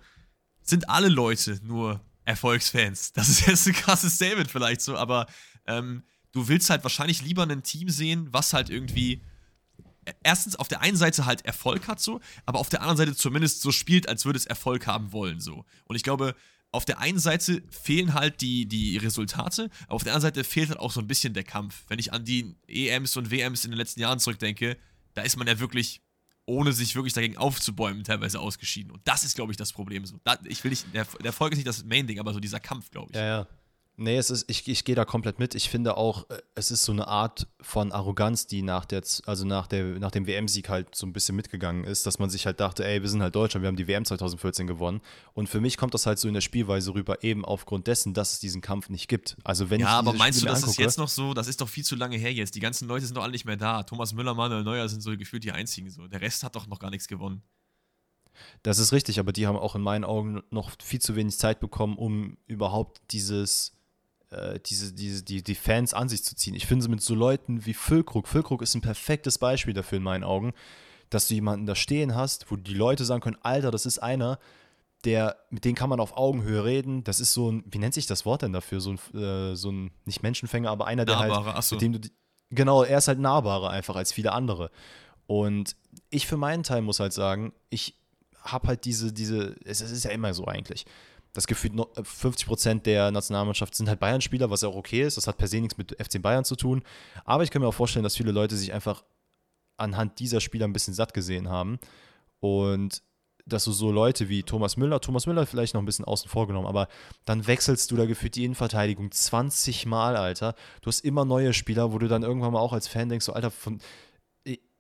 sind alle Leute nur Erfolgsfans. Das ist jetzt ein krasses Statement vielleicht so, aber ähm, du willst halt wahrscheinlich lieber ein Team sehen, was halt irgendwie erstens auf der einen Seite halt Erfolg hat so, aber auf der anderen Seite zumindest so spielt, als würde es Erfolg haben wollen so. Und ich glaube, auf der einen Seite fehlen halt die, die Resultate, aber auf der anderen Seite fehlt halt auch so ein bisschen der Kampf. Wenn ich an die EMs und WMs in den letzten Jahren zurückdenke, da ist man ja wirklich, ohne sich wirklich dagegen aufzubäumen, teilweise ausgeschieden. Und das ist, glaube ich, das Problem. So. Da, ich will nicht, der, der Erfolg ist nicht das Main-Ding, aber so dieser Kampf, glaube ich. Ja, ja. Nee, es ist, ich, ich gehe da komplett mit. Ich finde auch, äh, es ist so eine Art von Arroganz, die nach, der, also nach, der, nach dem WM-Sieg halt so ein bisschen mitgegangen ist, dass man sich halt dachte, ey, wir sind halt Deutschland, wir haben die WM 2014 gewonnen. Und für mich kommt das halt so in der Spielweise rüber, eben aufgrund dessen, dass es diesen Kampf nicht gibt. Also wenn ja, ich aber meinst Spiele du, das angucke, ist jetzt noch so? Das ist doch viel zu lange her jetzt. Die ganzen Leute sind doch alle nicht mehr da. Thomas Müller, Manuel Neuer sind so gefühlt die einzigen so. Der Rest hat doch noch gar nichts gewonnen. Das ist richtig, aber die haben auch in meinen Augen noch viel zu wenig Zeit bekommen, um überhaupt dieses äh, diese, diese, die, die Fans an sich zu ziehen. Ich finde es mit so Leuten wie Füllkrug. Füllkrug ist ein perfektes Beispiel dafür in meinen Augen, dass du jemanden da stehen hast, wo die Leute sagen können, Alter, das ist einer, der, mit dem kann man auf Augenhöhe reden. Das ist so ein, wie nennt sich das Wort denn dafür? So ein, äh, so ein nicht Menschenfänger, aber einer, der Nahbarer, halt, achso. mit dem du, genau, er ist halt nahbarer einfach als viele andere. Und ich für meinen Teil muss halt sagen, ich habe halt diese, diese, es, es ist ja immer so eigentlich das Gefühl, 50 Prozent der Nationalmannschaft sind halt Bayern-Spieler, was ja auch okay ist. Das hat per se nichts mit FC Bayern zu tun. Aber ich kann mir auch vorstellen, dass viele Leute sich einfach anhand dieser Spieler ein bisschen satt gesehen haben. Und dass du so Leute wie Thomas Müller, Thomas Müller vielleicht noch ein bisschen außen vor genommen, aber dann wechselst du da gefühlt die Innenverteidigung 20 Mal, Alter. Du hast immer neue Spieler, wo du dann irgendwann mal auch als Fan denkst, so, Alter, von,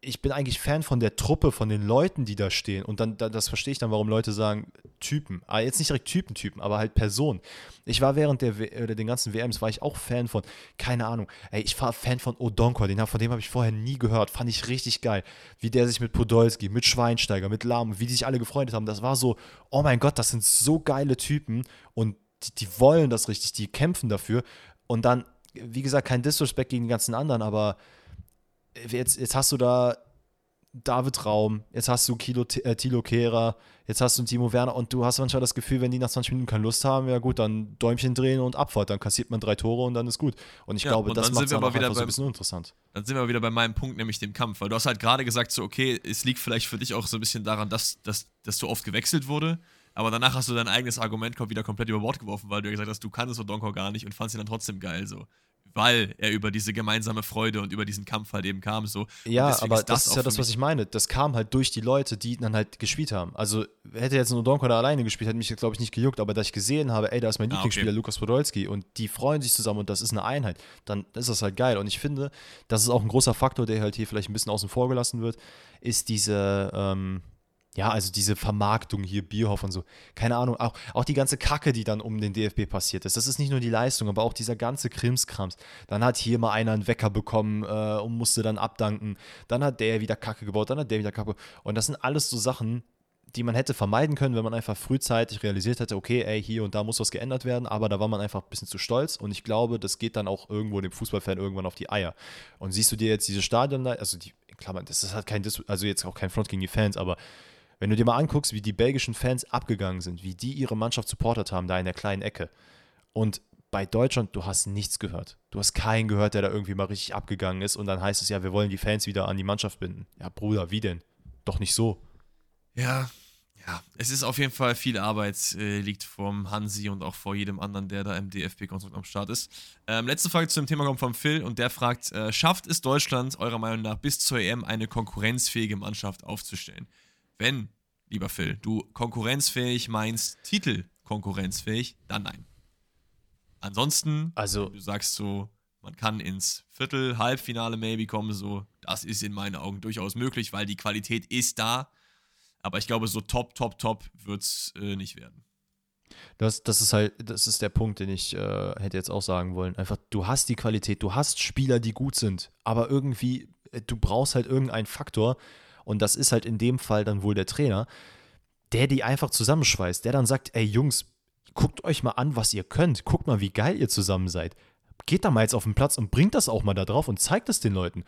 ich bin eigentlich Fan von der Truppe, von den Leuten, die da stehen. Und dann, das verstehe ich dann, warum Leute sagen, Typen. Aber ah, jetzt nicht direkt Typen, Typen, aber halt Personen. Ich war während der oder den ganzen WMs, war ich auch Fan von, keine Ahnung, ey, ich war Fan von Odonkor, den, von dem habe ich vorher nie gehört. Fand ich richtig geil. Wie der sich mit Podolski, mit Schweinsteiger, mit Lahm, wie die sich alle gefreundet haben. Das war so, oh mein Gott, das sind so geile Typen. Und die, die wollen das richtig, die kämpfen dafür. Und dann, wie gesagt, kein Disrespect gegen die ganzen anderen, aber jetzt, jetzt hast du da David Raum, jetzt hast du Kilo, äh, Tilo Kehrer, jetzt hast du Timo Werner und du hast manchmal das Gefühl, wenn die nach 20 Minuten keine Lust haben, ja gut, dann Däumchen drehen und Abfahrt, dann kassiert man drei Tore und dann ist gut. Und ich ja, glaube, und das macht es aber wieder so ein bisschen uninteressant. Dann sind wir wieder bei meinem Punkt, nämlich dem Kampf, weil du hast halt gerade gesagt, so okay, es liegt vielleicht für dich auch so ein bisschen daran, dass, dass, dass du oft gewechselt wurde, aber danach hast du dein eigenes Argument wieder komplett über Bord geworfen, weil du ja gesagt hast, du kannst Odonko gar nicht und fandest ihn dann trotzdem geil so weil er über diese gemeinsame Freude und über diesen Kampf halt eben kam. So. Ja, aber das, das ist ja das, was ich meine. Das kam halt durch die Leute, die dann halt gespielt haben. Also hätte jetzt ein Odonko da alleine gespielt, hätte mich, glaube ich, nicht gejuckt. Aber da ich gesehen habe, ey, da ist mein ah, Lieblingsspieler okay. Lukas Podolski und die freuen sich zusammen und das ist eine Einheit, dann ist das halt geil. Und ich finde, das ist auch ein großer Faktor, der halt hier vielleicht ein bisschen außen vor gelassen wird, ist diese, ähm, ja, also diese Vermarktung hier, Bierhoff und so, keine Ahnung, auch, auch die ganze Kacke, die dann um den DFB passiert ist. Das ist nicht nur die Leistung, aber auch dieser ganze Krimskrams. Dann hat hier mal einer einen Wecker bekommen äh, und musste dann abdanken. Dann hat der wieder Kacke gebaut, dann hat der wieder Kacke. Und das sind alles so Sachen, die man hätte vermeiden können, wenn man einfach frühzeitig realisiert hätte, okay, ey, hier und da muss was geändert werden, aber da war man einfach ein bisschen zu stolz und ich glaube, das geht dann auch irgendwo dem Fußballfan irgendwann auf die Eier. Und siehst du dir jetzt diese Stadion, also die, klar, das ist halt kein, also jetzt auch kein Front gegen die Fans, aber wenn du dir mal anguckst, wie die belgischen Fans abgegangen sind, wie die ihre Mannschaft supportet haben, da in der kleinen Ecke. Und bei Deutschland, du hast nichts gehört. Du hast keinen gehört, der da irgendwie mal richtig abgegangen ist. Und dann heißt es ja, wir wollen die Fans wieder an die Mannschaft binden. Ja, Bruder, wie denn? Doch nicht so. Ja, ja. Es ist auf jeden Fall viel Arbeit, äh, liegt vom Hansi und auch vor jedem anderen, der da im DFB-Konstrukt am Start ist. Ähm, letzte Frage zu dem Thema kommt von Phil und der fragt: äh, Schafft es Deutschland eurer Meinung nach bis zur EM eine konkurrenzfähige Mannschaft aufzustellen? Wenn, lieber Phil, du konkurrenzfähig meinst, Titel konkurrenzfähig, dann nein. Ansonsten, also, du sagst so, man kann ins Viertel, Halbfinale maybe kommen, so, das ist in meinen Augen durchaus möglich, weil die Qualität ist da. Aber ich glaube, so top, top, top wird es äh, nicht werden. Das, das ist halt, das ist der Punkt, den ich äh, hätte jetzt auch sagen wollen. Einfach, du hast die Qualität, du hast Spieler, die gut sind, aber irgendwie, äh, du brauchst halt irgendeinen Faktor, und das ist halt in dem Fall dann wohl der Trainer, der die einfach zusammenschweißt, der dann sagt, ey Jungs, guckt euch mal an, was ihr könnt, guckt mal, wie geil ihr zusammen seid. Geht da mal jetzt auf den Platz und bringt das auch mal da drauf und zeigt es den Leuten.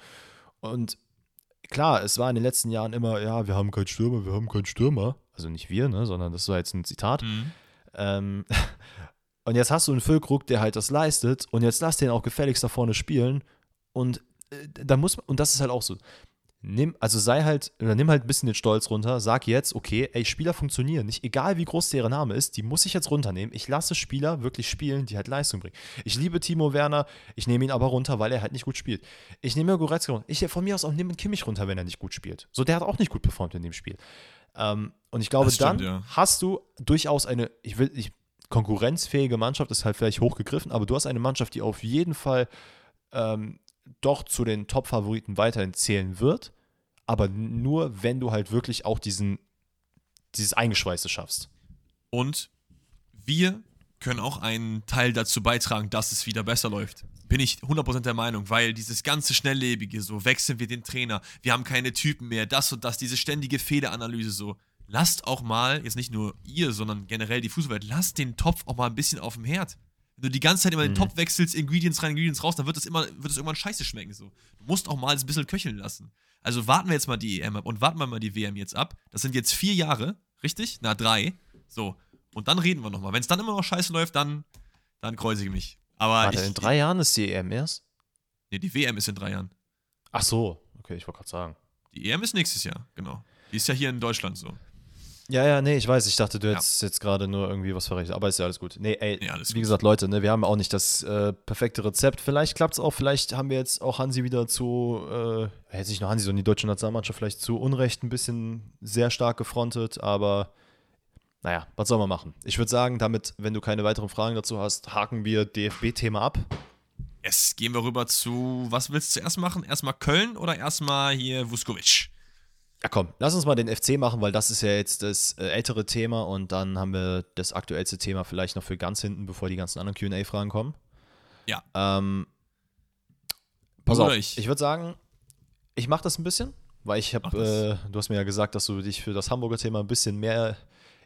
Und klar, es war in den letzten Jahren immer, ja, wir haben keinen Stürmer, wir haben keinen Stürmer. Also nicht wir, ne, sondern das war jetzt ein Zitat. Mhm. Ähm, und jetzt hast du einen Füllkrug, der halt das leistet und jetzt lass den auch gefälligst da vorne spielen und äh, da muss man, und das ist halt auch so, nimm, also sei halt, oder nimm halt ein bisschen den Stolz runter, sag jetzt, okay, ey, Spieler funktionieren nicht, egal wie groß deren Name ist, die muss ich jetzt runternehmen. Ich lasse Spieler wirklich spielen, die halt Leistung bringen. Ich liebe Timo Werner, ich nehme ihn aber runter, weil er halt nicht gut spielt. Ich nehme Goretzka runter. Ich von mir aus auch nehme Kimmich runter, wenn er nicht gut spielt. So, der hat auch nicht gut performt in dem Spiel. Ähm, und ich glaube, stimmt, dann ja. hast du durchaus eine, ich will, ich, konkurrenzfähige Mannschaft ist halt vielleicht hochgegriffen, aber du hast eine Mannschaft, die auf jeden Fall ähm, doch zu den Top-Favoriten weiterhin zählen wird, aber nur, wenn du halt wirklich auch diesen, dieses Eingeschweißte schaffst. Und wir können auch einen Teil dazu beitragen, dass es wieder besser läuft. Bin ich 100% der Meinung, weil dieses ganze Schnelllebige, so wechseln wir den Trainer, wir haben keine Typen mehr, das und das, diese ständige Fehleranalyse so. Lasst auch mal, jetzt nicht nur ihr, sondern generell die Fußballwelt, lasst den Topf auch mal ein bisschen auf dem Herd. Wenn du die ganze Zeit immer mhm. den Topf wechselst, Ingredients rein, Ingredients raus, dann wird es immer, wird es irgendwann scheiße schmecken. So. Du musst auch mal ein bisschen köcheln lassen. Also warten wir jetzt mal die EM ab und warten wir mal die WM jetzt ab. Das sind jetzt vier Jahre, richtig? Na, drei. So. Und dann reden wir nochmal. Wenn es dann immer noch scheiße läuft, dann, dann kreuzige ich mich. Aber Warte, ich, in drei Jahren ist die EM erst? Nee, die WM ist in drei Jahren. Ach so, okay, ich wollte gerade sagen. Die EM ist nächstes Jahr, genau. Die ist ja hier in Deutschland so. Ja, ja, nee, ich weiß. Ich dachte, du ja. hättest jetzt gerade nur irgendwie was verrechnet. Aber ist ja alles gut. Nee, ey, nee, wie gut. gesagt, Leute, ne, wir haben auch nicht das äh, perfekte Rezept. Vielleicht klappt es auch. Vielleicht haben wir jetzt auch Hansi wieder zu, äh, jetzt nicht nur Hansi, sondern die deutsche Nationalmannschaft vielleicht zu Unrecht ein bisschen sehr stark gefrontet. Aber naja, was soll man machen? Ich würde sagen, damit, wenn du keine weiteren Fragen dazu hast, haken wir DFB-Thema ab. Jetzt gehen wir rüber zu, was willst du zuerst machen? Erstmal Köln oder erstmal hier Vuskovic? Ja, komm, lass uns mal den FC machen, weil das ist ja jetzt das äh, ältere Thema und dann haben wir das aktuellste Thema vielleicht noch für ganz hinten, bevor die ganzen anderen QA-Fragen kommen. Ja. Ähm, pass Oder auf, ich, ich würde sagen, ich mache das ein bisschen, weil ich habe, äh, du hast mir ja gesagt, dass du dich für das Hamburger Thema ein bisschen mehr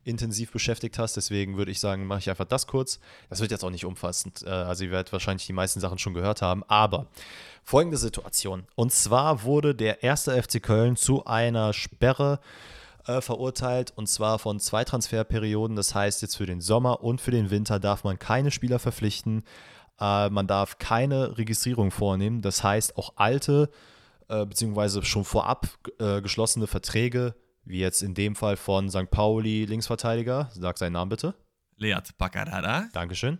intensiv beschäftigt hast. Deswegen würde ich sagen, mache ich einfach das kurz. Das wird jetzt auch nicht umfassend. Äh, also ihr werdet wahrscheinlich die meisten Sachen schon gehört haben. Aber folgende Situation. Und zwar wurde der erste FC Köln zu einer Sperre äh, verurteilt und zwar von zwei Transferperioden. Das heißt, jetzt für den Sommer und für den Winter darf man keine Spieler verpflichten. Äh, man darf keine Registrierung vornehmen. Das heißt, auch alte äh, beziehungsweise schon vorab äh, geschlossene Verträge wie jetzt in dem Fall von St. Pauli Linksverteidiger, sag seinen Namen bitte. Leat Bacarada. Dankeschön.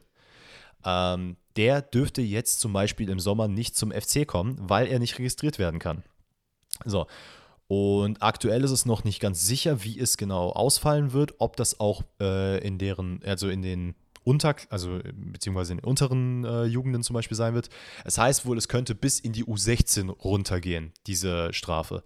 Ähm, der dürfte jetzt zum Beispiel im Sommer nicht zum FC kommen, weil er nicht registriert werden kann. So. Und aktuell ist es noch nicht ganz sicher, wie es genau ausfallen wird, ob das auch äh, in deren, also in den unter, also beziehungsweise in den unteren äh, Jugenden zum Beispiel sein wird. Es heißt wohl, es könnte bis in die U16 runtergehen, diese Strafe.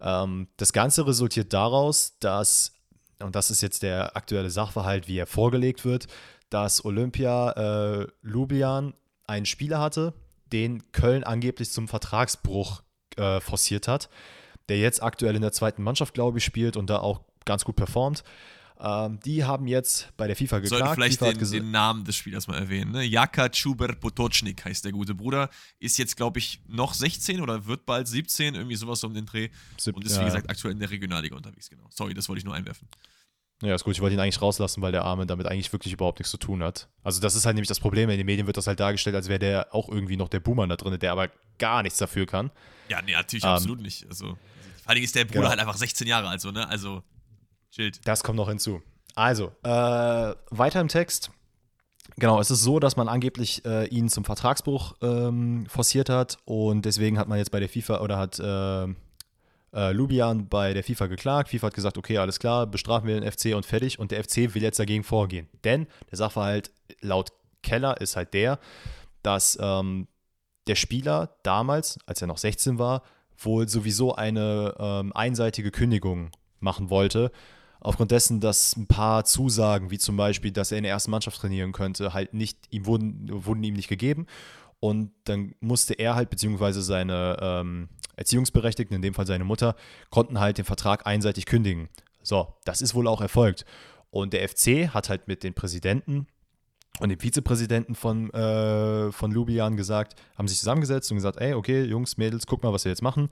Ähm, das Ganze resultiert daraus, dass, und das ist jetzt der aktuelle Sachverhalt, wie er vorgelegt wird, dass Olympia äh, Lubian einen Spieler hatte, den Köln angeblich zum Vertragsbruch äh, forciert hat, der jetzt aktuell in der zweiten Mannschaft, glaube ich, spielt und da auch ganz gut performt. Ähm, die haben jetzt bei der FIFA geklagt. Sollte vielleicht den, den, Namen des Spielers mal erwähnen. Ne? Jaka Chuber Potocznik heißt der gute Bruder. Ist jetzt, glaube ich, noch 16 oder wird bald 17, irgendwie sowas um den Dreh. Sieb, und ist, wie ja. gesagt, aktuell in der Regionalliga unterwegs. Genau. Sorry, das wollte ich nur einwerfen. Ja, ist gut. Ich wollte ihn eigentlich rauslassen, weil der Arme damit eigentlich wirklich überhaupt nichts zu tun hat. Also, das ist halt nämlich das Problem. In den Medien wird das halt dargestellt, als wäre der auch irgendwie noch der Boomer da drin, der aber gar nichts dafür kann. Ja, nee, natürlich ähm, absolut nicht. Also, vor allen Dingen ist der Bruder genau. halt einfach 16 Jahre alt, so, ne? Also, chillt. Das kommt noch hinzu. Also, äh, weiter im Text. Genau, es ist so, dass man angeblich äh, ihn zum Vertragsbruch ähm, forciert hat und deswegen hat man jetzt bei der FIFA oder hat äh, äh, Lubian bei der FIFA geklagt. FIFA hat gesagt, okay, alles klar, bestrafen wir den FC und fertig und der FC will jetzt dagegen vorgehen. Denn der Sachverhalt laut Keller ist halt der, dass ähm, der Spieler damals, als er noch 16 war, wohl sowieso eine ähm, einseitige Kündigung machen wollte aufgrund dessen, dass ein paar Zusagen, wie zum Beispiel, dass er in der ersten Mannschaft trainieren könnte, halt nicht, ihm wurden, wurden ihm nicht gegeben. Und dann musste er halt, beziehungsweise seine ähm, Erziehungsberechtigten, in dem Fall seine Mutter, konnten halt den Vertrag einseitig kündigen. So, das ist wohl auch erfolgt. Und der FC hat halt mit den Präsidenten und dem Vizepräsidenten von, äh, von Lubian gesagt, haben sich zusammengesetzt und gesagt, ey, okay, Jungs, Mädels, guck mal, was wir jetzt machen.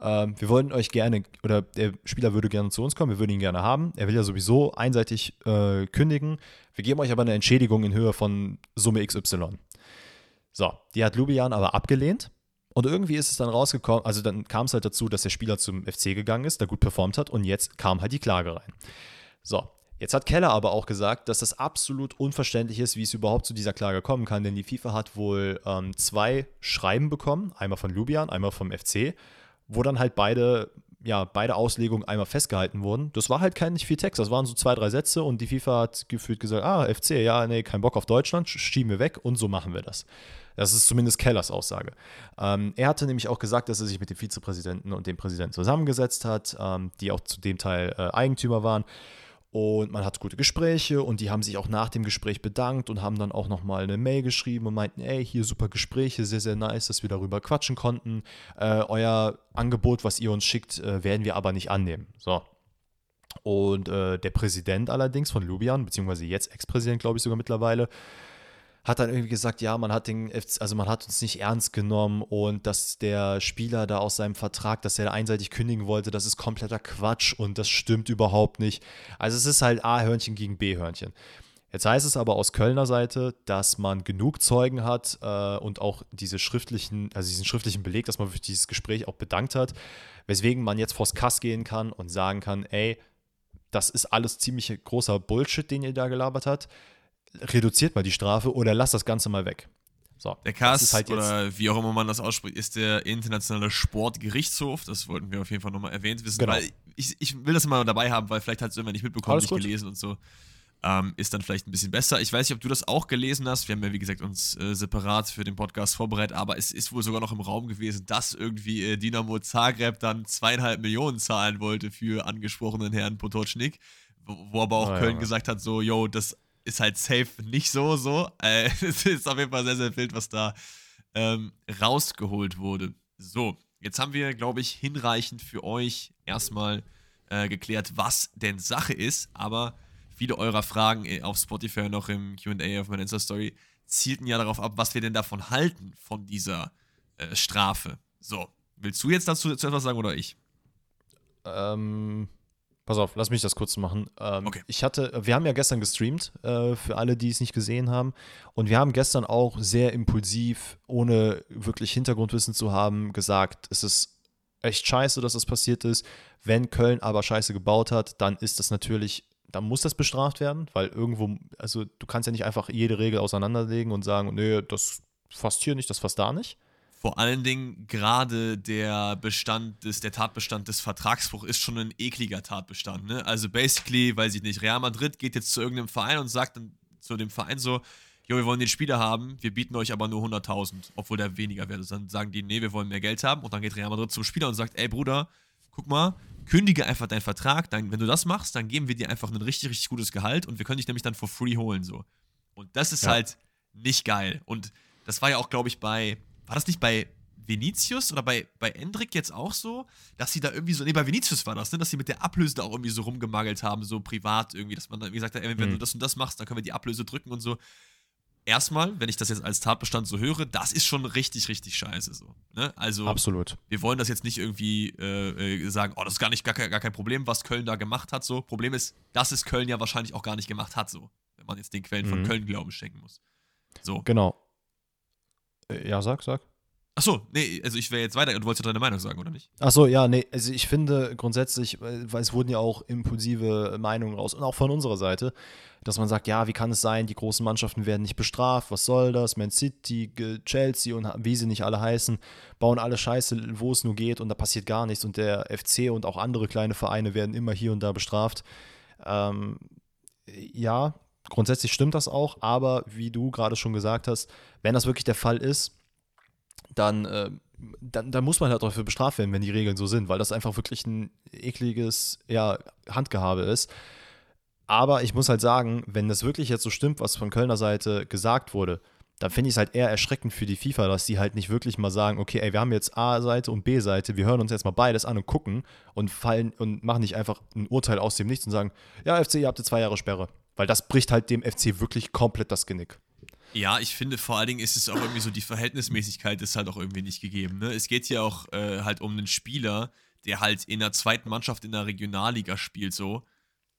Ähm, wir wollten euch gerne, oder der Spieler würde gerne zu uns kommen, wir würden ihn gerne haben. Er will ja sowieso einseitig äh, kündigen. Wir geben euch aber eine Entschädigung in Höhe von Summe XY. So, die hat Lubian aber abgelehnt Und irgendwie ist es dann rausgekommen, also dann kam es halt dazu, dass der Spieler zum FC gegangen ist, da gut performt hat und jetzt kam halt die Klage rein. So, Jetzt hat Keller aber auch gesagt, dass das absolut unverständlich ist, wie es überhaupt zu dieser Klage kommen kann, denn die FIFA hat wohl ähm, zwei Schreiben bekommen, einmal von Lubian, einmal vom FC, wo dann halt beide, ja, beide Auslegungen einmal festgehalten wurden. Das war halt kein nicht viel Text, das waren so zwei, drei Sätze und die FIFA hat gefühlt gesagt, ah, FC, ja, nee, kein Bock auf Deutschland, schieben wir weg und so machen wir das. Das ist zumindest Kellers Aussage. Ähm, er hatte nämlich auch gesagt, dass er sich mit dem Vizepräsidenten und dem Präsidenten zusammengesetzt hat, ähm, die auch zu dem Teil äh, Eigentümer waren und man hat gute Gespräche und die haben sich auch nach dem Gespräch bedankt und haben dann auch nochmal eine Mail geschrieben und meinten, ey, hier super Gespräche, sehr, sehr nice, dass wir darüber quatschen konnten. Äh, euer Angebot, was ihr uns schickt, äh, werden wir aber nicht annehmen. So. Und äh, der Präsident allerdings von Lubian, beziehungsweise jetzt Ex-Präsident, glaube ich sogar mittlerweile, hat dann irgendwie gesagt, ja, man hat den also man hat uns nicht ernst genommen und dass der Spieler da aus seinem Vertrag, dass er einseitig kündigen wollte, das ist kompletter Quatsch und das stimmt überhaupt nicht. Also es ist halt A-Hörnchen gegen B-Hörnchen. Jetzt heißt es aber aus Kölner Seite, dass man genug Zeugen hat äh, und auch diese schriftlichen, also diesen schriftlichen Beleg, dass man für dieses Gespräch auch bedankt hat, weswegen man jetzt vors Kass gehen kann und sagen kann, ey, das ist alles ziemlich großer Bullshit, den ihr da gelabert habt reduziert mal die Strafe oder lasst das Ganze mal weg. So, der CAS, halt oder wie auch immer man das ausspricht, ist der internationale Sportgerichtshof. Das wollten wir auf jeden Fall nochmal erwähnt wissen, genau. weil ich, ich will das mal dabei haben, weil vielleicht hat es irgendwann nicht mitbekommen, nicht gelesen und so. Ähm, ist dann vielleicht ein bisschen besser. Ich weiß nicht, ob du das auch gelesen hast. Wir haben ja, wie gesagt, uns äh, separat für den Podcast vorbereitet, aber es ist wohl sogar noch im Raum gewesen, dass irgendwie äh, Dynamo Zagreb dann zweieinhalb Millionen zahlen wollte für angesprochenen Herrn Potocznik, wo, wo aber auch oh, Köln ja. gesagt hat, so, yo, das ist halt safe nicht so, so. Äh, es ist auf jeden Fall sehr, sehr wild, was da ähm, rausgeholt wurde. So, jetzt haben wir, glaube ich, hinreichend für euch erstmal äh, geklärt, was denn Sache ist, aber viele eurer Fragen äh, auf Spotify noch im QA auf meiner Insta-Story zielten ja darauf ab, was wir denn davon halten, von dieser äh, Strafe. So, willst du jetzt dazu, dazu etwas sagen oder ich? Ähm, Pass auf, lass mich das kurz machen. Ähm, okay. Ich hatte, wir haben ja gestern gestreamt, äh, für alle, die es nicht gesehen haben. Und wir haben gestern auch sehr impulsiv, ohne wirklich Hintergrundwissen zu haben, gesagt, es ist echt scheiße, dass das passiert ist. Wenn Köln aber scheiße gebaut hat, dann ist das natürlich, dann muss das bestraft werden, weil irgendwo, also du kannst ja nicht einfach jede Regel auseinanderlegen und sagen, nee, das fasst hier nicht, das fasst da nicht. Vor allen Dingen gerade der Bestand des, der Tatbestand des Vertragsbruchs ist schon ein ekliger Tatbestand. Ne? Also basically, weiß ich nicht, Real Madrid geht jetzt zu irgendeinem Verein und sagt dann zu dem Verein so, jo, wir wollen den Spieler haben, wir bieten euch aber nur 100.000, obwohl der weniger wäre. Dann sagen die, nee, wir wollen mehr Geld haben und dann geht Real Madrid zum Spieler und sagt, ey Bruder, guck mal, kündige einfach deinen Vertrag, dann, wenn du das machst, dann geben wir dir einfach ein richtig, richtig gutes Gehalt und wir können dich nämlich dann for free holen, so. Und das ist ja. halt nicht geil. Und das war ja auch, glaube ich, bei war das nicht bei Vinicius oder bei, bei Endrick jetzt auch so, dass sie da irgendwie so, nee, bei Vinicius war das, ne, dass sie mit der Ablöse da auch irgendwie so rumgemagelt haben, so privat irgendwie, dass man dann gesagt hat, ey, wenn mhm. du das und das machst, dann können wir die Ablöse drücken und so. Erstmal, wenn ich das jetzt als Tatbestand so höre, das ist schon richtig, richtig scheiße so. Ne? Also, Absolut. wir wollen das jetzt nicht irgendwie äh, äh sagen, oh, das ist gar nicht gar, gar kein Problem, was Köln da gemacht hat. So, Problem ist, dass es Köln ja wahrscheinlich auch gar nicht gemacht hat, so, wenn man jetzt den Quellen mhm. von Köln Glauben schenken muss. So. Genau. Äh, ja, sag, sag. Achso, nee, also ich wäre jetzt weiter. Du wolltest ja deine Meinung sagen, oder nicht? Achso, ja, nee, also ich finde grundsätzlich, weil es wurden ja auch impulsive Meinungen raus und auch von unserer Seite, dass man sagt, ja, wie kann es sein, die großen Mannschaften werden nicht bestraft, was soll das? Man City, Chelsea und wie sie nicht alle heißen, bauen alle Scheiße, wo es nur geht und da passiert gar nichts und der FC und auch andere kleine Vereine werden immer hier und da bestraft. Ähm, ja, grundsätzlich stimmt das auch, aber wie du gerade schon gesagt hast, wenn das wirklich der Fall ist, dann, äh, dann, dann, muss man halt dafür bestraft werden, wenn die Regeln so sind, weil das einfach wirklich ein ekliges ja, Handgehabe ist. Aber ich muss halt sagen, wenn das wirklich jetzt so stimmt, was von Kölner Seite gesagt wurde, dann finde ich es halt eher erschreckend für die FIFA, dass die halt nicht wirklich mal sagen, okay, ey, wir haben jetzt A-Seite und B-Seite, wir hören uns jetzt mal beides an und gucken und fallen und machen nicht einfach ein Urteil aus dem Nichts und sagen, ja, FC, ihr habt jetzt zwei Jahre Sperre. Weil das bricht halt dem FC wirklich komplett das Genick. Ja, ich finde vor allen Dingen ist es auch irgendwie so, die Verhältnismäßigkeit ist halt auch irgendwie nicht gegeben. Ne? Es geht hier auch äh, halt um einen Spieler, der halt in der zweiten Mannschaft in der Regionalliga spielt, so.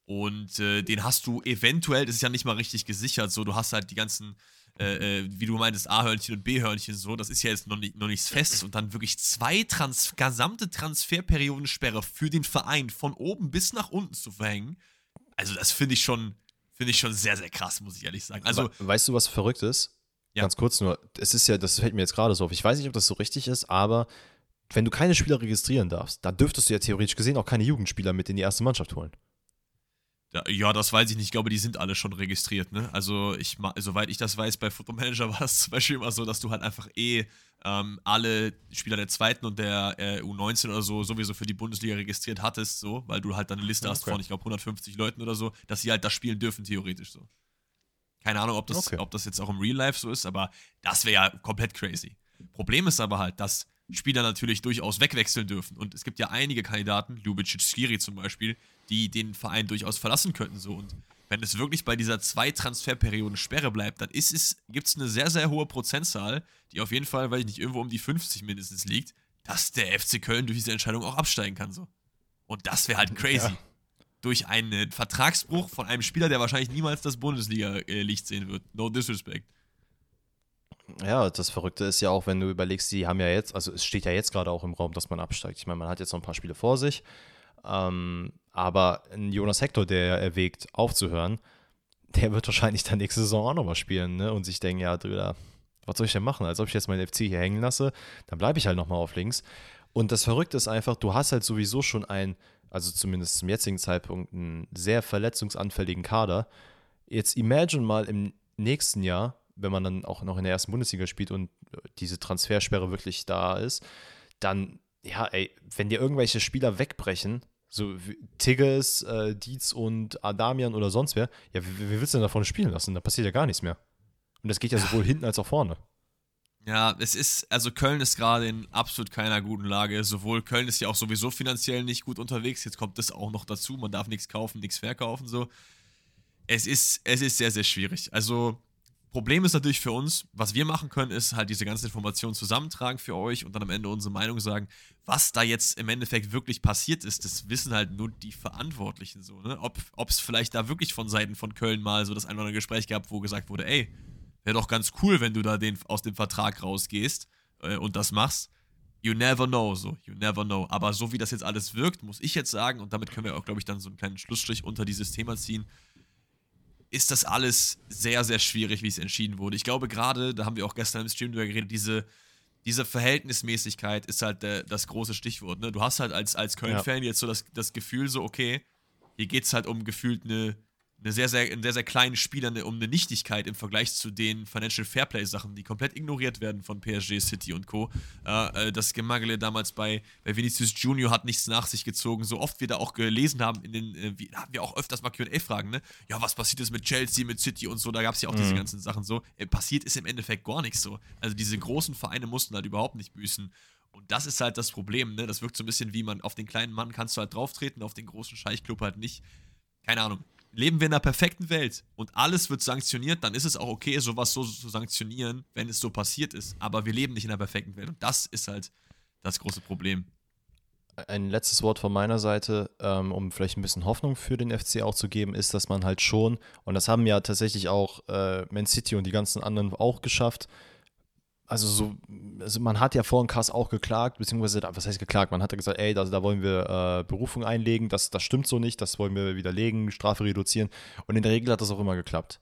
Und äh, den hast du eventuell, das ist ja nicht mal richtig gesichert, so, du hast halt die ganzen äh, äh, wie du meintest, A-Hörnchen und B-Hörnchen so, das ist ja jetzt noch, nicht, noch nichts Festes und dann wirklich zwei Trans gesamte Transferperiodensperre für den Verein von oben bis nach unten zu verhängen, also das finde ich schon, finde ich schon sehr, sehr krass, muss ich ehrlich sagen. Also, weißt du, was verrückt ist? Ja. Ganz kurz nur, es ist ja, das fällt mir jetzt gerade so auf, ich weiß nicht, ob das so richtig ist, aber wenn du keine Spieler registrieren darfst, dann dürftest du ja theoretisch gesehen auch keine Jugendspieler mit in die erste Mannschaft holen. Ja, das weiß ich nicht. Ich glaube, die sind alle schon registriert. Ne? Also, ich, soweit ich das weiß, bei Football Manager war es zum Beispiel immer so, dass du halt einfach eh ähm, alle Spieler der zweiten und der äh, U19 oder so sowieso für die Bundesliga registriert hattest, so, weil du halt dann eine Liste okay. hast von, ich glaube, 150 Leuten oder so, dass sie halt das spielen dürfen, theoretisch so. Keine Ahnung, ob das, okay. ob das jetzt auch im Real Life so ist, aber das wäre ja komplett crazy. Problem ist aber halt, dass Spieler natürlich durchaus wegwechseln dürfen. Und es gibt ja einige Kandidaten, Lubicic Skiri zum Beispiel, die den Verein durchaus verlassen könnten. So. Und wenn es wirklich bei dieser zwei Transferperioden Sperre bleibt, dann ist es, gibt es eine sehr, sehr hohe Prozentzahl, die auf jeden Fall, weil ich nicht, irgendwo um die 50 mindestens liegt, dass der FC Köln durch diese Entscheidung auch absteigen kann. So. Und das wäre halt crazy. Ja. Durch einen Vertragsbruch von einem Spieler, der wahrscheinlich niemals das Bundesliga-Licht sehen wird. No disrespect. Ja, das Verrückte ist ja auch, wenn du überlegst, sie haben ja jetzt, also es steht ja jetzt gerade auch im Raum, dass man absteigt. Ich meine, man hat jetzt noch ein paar Spiele vor sich. Ähm, aber Jonas Hector, der erwägt, aufzuhören, der wird wahrscheinlich dann nächste Saison auch nochmal spielen ne? und sich denken, ja, Drüder, was soll ich denn machen? Als ob ich jetzt meinen FC hier hängen lasse, dann bleibe ich halt nochmal auf links. Und das Verrückte ist einfach, du hast halt sowieso schon ein, also zumindest zum jetzigen Zeitpunkt, einen sehr verletzungsanfälligen Kader. Jetzt imagine mal im nächsten Jahr, wenn man dann auch noch in der ersten Bundesliga spielt und diese Transfersperre wirklich da ist, dann, ja, ey, wenn dir irgendwelche Spieler wegbrechen, so Tigges, äh, Dietz und Adamian oder sonst wer, ja, wie, wie willst du denn davon spielen lassen? Da passiert ja gar nichts mehr. Und das geht ja sowohl hinten als auch vorne. Ja, es ist, also Köln ist gerade in absolut keiner guten Lage. Sowohl Köln ist ja auch sowieso finanziell nicht gut unterwegs. Jetzt kommt das auch noch dazu. Man darf nichts kaufen, nichts verkaufen, so. Es ist, es ist sehr, sehr schwierig. Also, Problem ist natürlich für uns, was wir machen können, ist halt diese ganzen Informationen zusammentragen für euch und dann am Ende unsere Meinung sagen. Was da jetzt im Endeffekt wirklich passiert ist, das wissen halt nur die Verantwortlichen so, ne? Ob es vielleicht da wirklich von Seiten von Köln mal so das ein oder andere Gespräch gab, wo gesagt wurde, ey, wäre doch ganz cool, wenn du da den, aus dem Vertrag rausgehst äh, und das machst. You never know, so, you never know. Aber so wie das jetzt alles wirkt, muss ich jetzt sagen, und damit können wir auch, glaube ich, dann so einen kleinen Schlussstrich unter dieses Thema ziehen ist das alles sehr, sehr schwierig, wie es entschieden wurde. Ich glaube gerade, da haben wir auch gestern im Stream drüber geredet, diese, diese Verhältnismäßigkeit ist halt der, das große Stichwort. Ne? Du hast halt als, als Köln-Fan ja. jetzt so das, das Gefühl, so, okay, hier geht es halt um gefühlt eine eine sehr, sehr, einen sehr, sehr kleinen Spieler um eine Nichtigkeit im Vergleich zu den Financial Fairplay-Sachen, die komplett ignoriert werden von PSG, City und Co. Äh, äh, das Gemagele damals bei, bei Vinicius Junior hat nichts nach sich gezogen. So oft wir da auch gelesen haben, in den, äh, wie, haben wir auch öfters mal QA-Fragen, ne? Ja, was passiert ist mit Chelsea, mit City und so, da gab es ja auch mhm. diese ganzen Sachen so. Äh, passiert ist im Endeffekt gar nichts so. Also diese großen Vereine mussten halt überhaupt nicht büßen. Und das ist halt das Problem, ne? Das wirkt so ein bisschen wie man auf den kleinen Mann kannst du halt drauftreten, auf den großen Scheichclub halt nicht. Keine Ahnung leben wir in einer perfekten Welt und alles wird sanktioniert, dann ist es auch okay, sowas so zu sanktionieren, wenn es so passiert ist. Aber wir leben nicht in einer perfekten Welt und das ist halt das große Problem. Ein letztes Wort von meiner Seite, ähm, um vielleicht ein bisschen Hoffnung für den FC auch zu geben, ist, dass man halt schon, und das haben ja tatsächlich auch äh, Man City und die ganzen anderen auch geschafft, also so, also man hat ja vor dem Kass auch geklagt, beziehungsweise, was heißt geklagt? Man hat ja gesagt, ey, da, da wollen wir äh, Berufung einlegen, das, das stimmt so nicht, das wollen wir widerlegen, Strafe reduzieren. Und in der Regel hat das auch immer geklappt.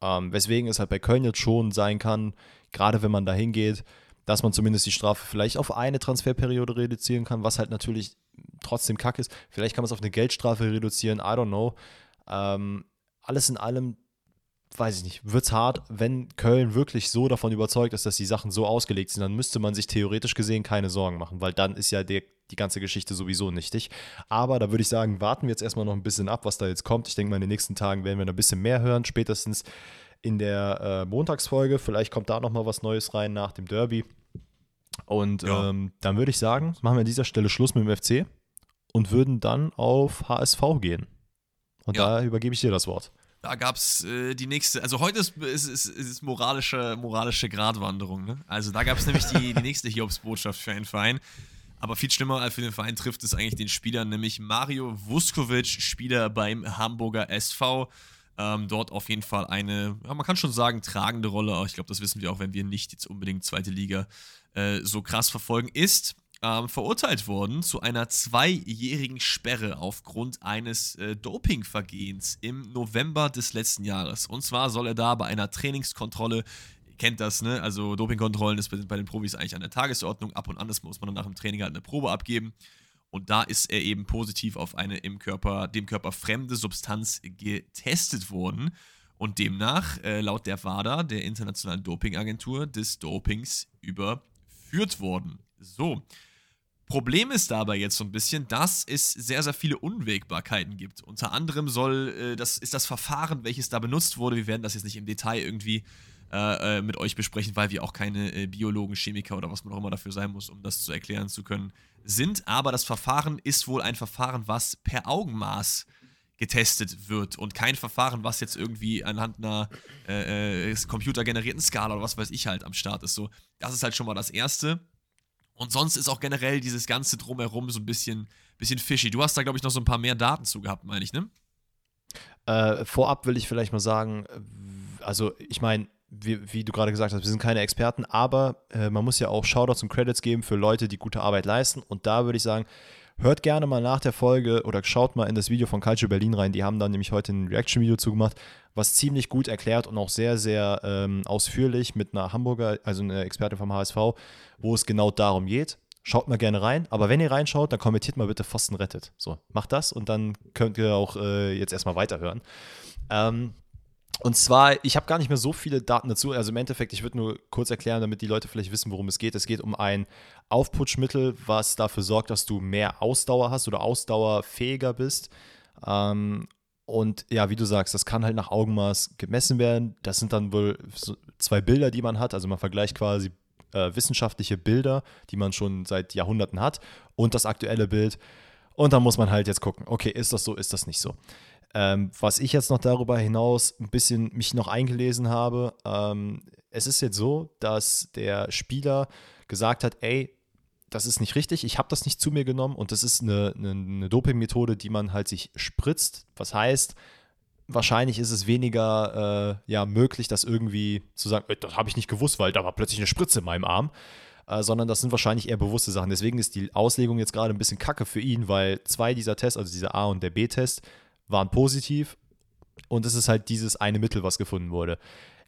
Ähm, weswegen es halt bei Köln jetzt schon sein kann, gerade wenn man da hingeht, dass man zumindest die Strafe vielleicht auf eine Transferperiode reduzieren kann, was halt natürlich trotzdem kack ist. Vielleicht kann man es auf eine Geldstrafe reduzieren, I don't know. Ähm, alles in allem weiß ich nicht, wird es hart, wenn Köln wirklich so davon überzeugt ist, dass die Sachen so ausgelegt sind, dann müsste man sich theoretisch gesehen keine Sorgen machen, weil dann ist ja der, die ganze Geschichte sowieso nichtig. Aber da würde ich sagen, warten wir jetzt erstmal noch ein bisschen ab, was da jetzt kommt. Ich denke mal, in den nächsten Tagen werden wir noch ein bisschen mehr hören, spätestens in der äh, Montagsfolge. Vielleicht kommt da nochmal was Neues rein nach dem Derby. Und ja. ähm, dann würde ich sagen, machen wir an dieser Stelle Schluss mit dem FC und würden dann auf HSV gehen. Und ja. da übergebe ich dir das Wort. Da gab es äh, die nächste, also heute ist, ist, ist, ist moralische, moralische Gratwanderung. Ne? Also da gab es nämlich die, die nächste Hiobsbotschaft für einen Verein. Aber viel schlimmer als für den Verein trifft es eigentlich den Spieler, nämlich Mario Vuskovic, Spieler beim Hamburger SV. ähm, dort auf jeden Fall eine, ja, man kann schon sagen, tragende Rolle, ich glaube, das wissen wir auch, wenn wir nicht jetzt unbedingt zweite Liga äh, so krass verfolgen, ist ähm, verurteilt worden zu einer zweijährigen Sperre aufgrund eines äh, Dopingvergehens im November des letzten Jahres. Und zwar soll er da bei einer Trainingskontrolle ihr kennt das, ne? Also Dopingkontrollen ist bei den Profis eigentlich an der Tagesordnung. Ab und an muss man dann nach dem Training halt eine Probe abgeben. Und da ist er eben positiv auf eine im Körper, dem Körper fremde Substanz getestet worden und demnach, äh, laut der WADA, der Internationalen Dopingagentur, des Dopings überführt worden. So. Problem ist dabei jetzt so ein bisschen, dass es sehr, sehr viele Unwägbarkeiten gibt. Unter anderem soll, äh, das ist das Verfahren, welches da benutzt wurde. Wir werden das jetzt nicht im Detail irgendwie äh, äh, mit euch besprechen, weil wir auch keine äh, Biologen, Chemiker oder was man auch immer dafür sein muss, um das zu erklären zu können, sind. Aber das Verfahren ist wohl ein Verfahren, was per Augenmaß getestet wird und kein Verfahren, was jetzt irgendwie anhand einer äh, äh, computergenerierten Skala oder was weiß ich halt am Start ist. So, das ist halt schon mal das Erste. Und sonst ist auch generell dieses ganze Drumherum so ein bisschen, bisschen fishy. Du hast da, glaube ich, noch so ein paar mehr Daten zu gehabt, meine ich, ne? Äh, vorab will ich vielleicht mal sagen, also ich meine, wie, wie, du gerade gesagt hast, wir sind keine Experten, aber äh, man muss ja auch Shoutouts und Credits geben für Leute, die gute Arbeit leisten. Und da würde ich sagen, hört gerne mal nach der Folge oder schaut mal in das Video von Calcio Berlin rein. Die haben dann nämlich heute ein Reaction-Video zugemacht, was ziemlich gut erklärt und auch sehr, sehr ähm, ausführlich mit einer Hamburger, also einer Expertin vom HSV, wo es genau darum geht. Schaut mal gerne rein, aber wenn ihr reinschaut, dann kommentiert mal bitte Pfosten rettet. So, macht das und dann könnt ihr auch äh, jetzt erstmal weiterhören. Ähm, und zwar, ich habe gar nicht mehr so viele Daten dazu. Also im Endeffekt, ich würde nur kurz erklären, damit die Leute vielleicht wissen, worum es geht. Es geht um ein Aufputschmittel, was dafür sorgt, dass du mehr Ausdauer hast oder ausdauerfähiger bist. Ähm, und ja, wie du sagst, das kann halt nach Augenmaß gemessen werden. Das sind dann wohl zwei Bilder, die man hat. Also man vergleicht quasi äh, wissenschaftliche Bilder, die man schon seit Jahrhunderten hat, und das aktuelle Bild. Und dann muss man halt jetzt gucken, okay, ist das so, ist das nicht so. Ähm, was ich jetzt noch darüber hinaus ein bisschen mich noch eingelesen habe, ähm, es ist jetzt so, dass der Spieler gesagt hat, ey, das ist nicht richtig, ich habe das nicht zu mir genommen und das ist eine, eine, eine Dopingmethode, die man halt sich spritzt. Was heißt, wahrscheinlich ist es weniger äh, ja, möglich, das irgendwie zu sagen, äh, das habe ich nicht gewusst, weil da war plötzlich eine Spritze in meinem Arm. Äh, sondern das sind wahrscheinlich eher bewusste Sachen. Deswegen ist die Auslegung jetzt gerade ein bisschen kacke für ihn, weil zwei dieser Tests, also dieser A- und der B-Test, waren positiv und es ist halt dieses eine Mittel, was gefunden wurde.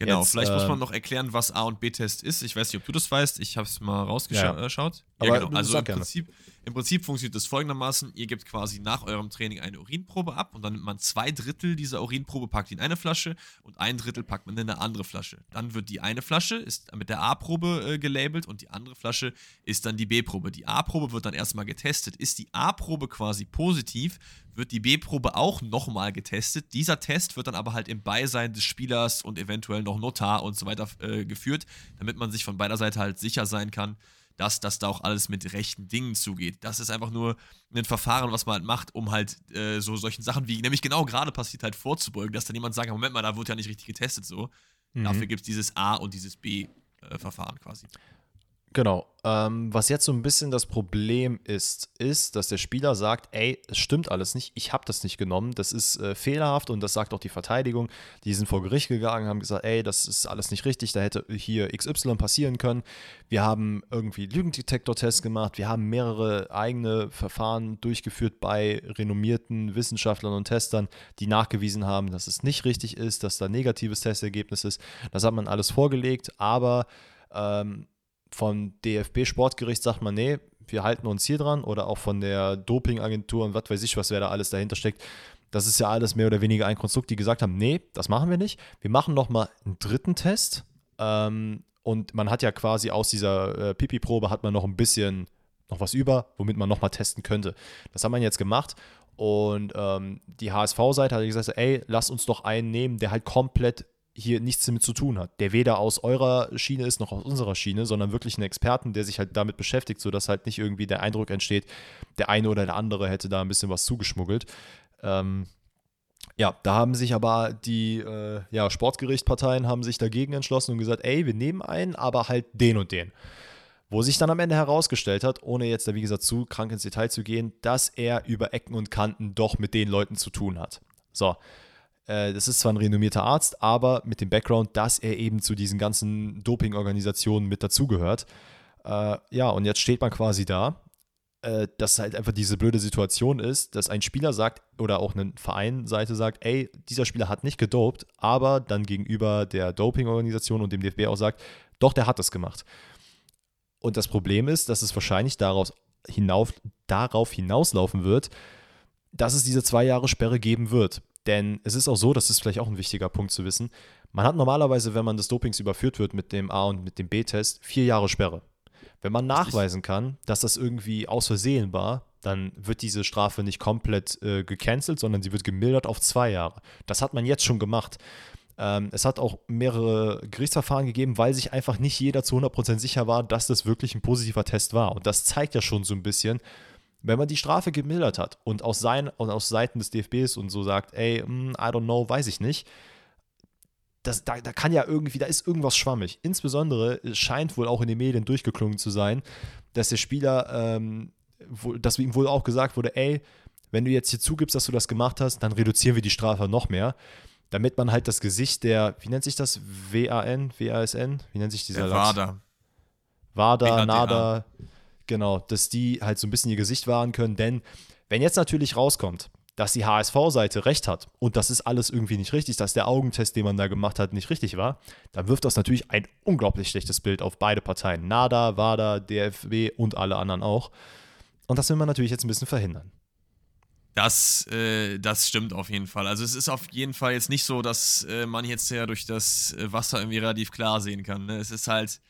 Genau, Jetzt, vielleicht äh, muss man noch erklären, was A- und B-Test ist. Ich weiß nicht, ob du das weißt. Ich habe es mal rausgeschaut. Ja. Ja, genau. Also im Prinzip, im Prinzip funktioniert das folgendermaßen: Ihr gebt quasi nach eurem Training eine Urinprobe ab und dann nimmt man zwei Drittel dieser Urinprobe, packt in eine Flasche und ein Drittel packt man in eine andere Flasche. Dann wird die eine Flasche ist mit der A-Probe äh, gelabelt und die andere Flasche ist dann die B-Probe. Die A-Probe wird dann erstmal getestet. Ist die A-Probe quasi positiv, wird die B-Probe auch nochmal getestet. Dieser Test wird dann aber halt im Beisein des Spielers und eventuell noch Notar und so weiter äh, geführt, damit man sich von beider Seite halt sicher sein kann, dass das da auch alles mit rechten Dingen zugeht. Das ist einfach nur ein Verfahren, was man halt macht, um halt äh, so solchen Sachen wie, nämlich genau gerade passiert halt vorzubeugen, dass dann jemand sagt, Moment mal, da wurde ja nicht richtig getestet so. Mhm. Dafür gibt es dieses A und dieses B-Verfahren äh, quasi. Genau. Ähm, was jetzt so ein bisschen das Problem ist, ist, dass der Spieler sagt, ey, es stimmt alles nicht, ich habe das nicht genommen, das ist äh, fehlerhaft und das sagt auch die Verteidigung. Die sind vor Gericht gegangen, haben gesagt, ey, das ist alles nicht richtig, da hätte hier XY passieren können. Wir haben irgendwie Lügendetektor-Tests gemacht, wir haben mehrere eigene Verfahren durchgeführt bei renommierten Wissenschaftlern und Testern, die nachgewiesen haben, dass es nicht richtig ist, dass da negatives Testergebnis ist. Das hat man alles vorgelegt, aber ähm, vom DFB-Sportgericht sagt man, nee, wir halten uns hier dran oder auch von der Dopingagentur und was weiß ich, was wer da alles dahinter steckt. Das ist ja alles mehr oder weniger ein Konstrukt, die gesagt haben, nee, das machen wir nicht. Wir machen nochmal einen dritten Test. Ähm, und man hat ja quasi aus dieser äh, Pipi-Probe hat man noch ein bisschen noch was über, womit man nochmal testen könnte. Das haben wir jetzt gemacht und ähm, die HSV-Seite hat gesagt, ey, lass uns doch einen nehmen, der halt komplett hier nichts damit zu tun hat, der weder aus eurer Schiene ist noch aus unserer Schiene, sondern wirklich ein Experten, der sich halt damit beschäftigt, sodass halt nicht irgendwie der Eindruck entsteht, der eine oder der andere hätte da ein bisschen was zugeschmuggelt. Ähm, ja, da haben sich aber die äh, ja, Sportgerichtparteien haben sich dagegen entschlossen und gesagt, ey, wir nehmen einen, aber halt den und den. Wo sich dann am Ende herausgestellt hat, ohne jetzt da wie gesagt zu krank ins Detail zu gehen, dass er über Ecken und Kanten doch mit den Leuten zu tun hat. So, Äh, das ist zwar ein renommierter Arzt, aber mit dem Background, dass er eben zu diesen ganzen Doping-Organisationen mit dazugehört. Äh, ja, und jetzt steht man quasi da, äh, dass halt einfach diese blöde Situation ist, dass ein Spieler sagt oder auch eine Vereinseite sagt, ey, dieser Spieler hat nicht gedopt, aber dann gegenüber der Doping-Organisation und dem DFB auch sagt, doch, der hat das gemacht. Und das Problem ist, dass es wahrscheinlich daraus hinauf, darauf hinauslaufen wird, dass es diese zwei Jahre Sperre geben wird. Denn es ist auch so, das ist vielleicht auch ein wichtiger Punkt zu wissen, man hat normalerweise, wenn man des Dopings überführt wird mit dem A- und mit dem B-Test, vier Jahre Sperre. Wenn man nachweisen kann, dass das irgendwie aus Versehen war, dann wird diese Strafe nicht komplett äh, gecancelt, sondern sie wird gemildert auf zwei Jahre. Das hat man jetzt schon gemacht. Ähm, es hat auch mehrere Gerichtsverfahren gegeben, weil sich einfach nicht jeder zu 100% sicher war, dass das wirklich ein positiver Test war. Und das zeigt ja schon so ein bisschen, wenn man die Strafe gemildert hat und aus, sein, und aus Seiten des DFBs und so sagt, ey, mm, I don't know, weiß ich nicht, das, da, da kann ja irgendwie, da ist irgendwas schwammig. Insbesondere scheint wohl auch in den Medien durchgeklungen zu sein, dass der Spieler, ähm, wo, dass ihm wohl auch gesagt wurde, ey, wenn du jetzt hier zugibst, dass du das gemacht hast, dann reduzieren wir die Strafe noch mehr, damit man halt das Gesicht der, wie nennt sich das, WAN, WASN, wie nennt sich dieser der WADA. WADA, NADA, genau, dass die halt so ein bisschen ihr Gesicht wahren können, denn wenn jetzt natürlich rauskommt, dass die HSV-Seite recht hat und das ist alles irgendwie nicht richtig, dass der Augentest, den man da gemacht hat, nicht richtig war, dann wirft das natürlich ein unglaublich schlechtes Bild auf beide Parteien. NADA, WADA, DFB und alle anderen auch. Und das will man natürlich jetzt ein bisschen verhindern. Das, äh, das stimmt auf jeden Fall. Also es ist auf jeden Fall jetzt nicht so, dass äh, man jetzt ja durch das äh, Wasser irgendwie relativ klar sehen kann. Ne? Es ist halt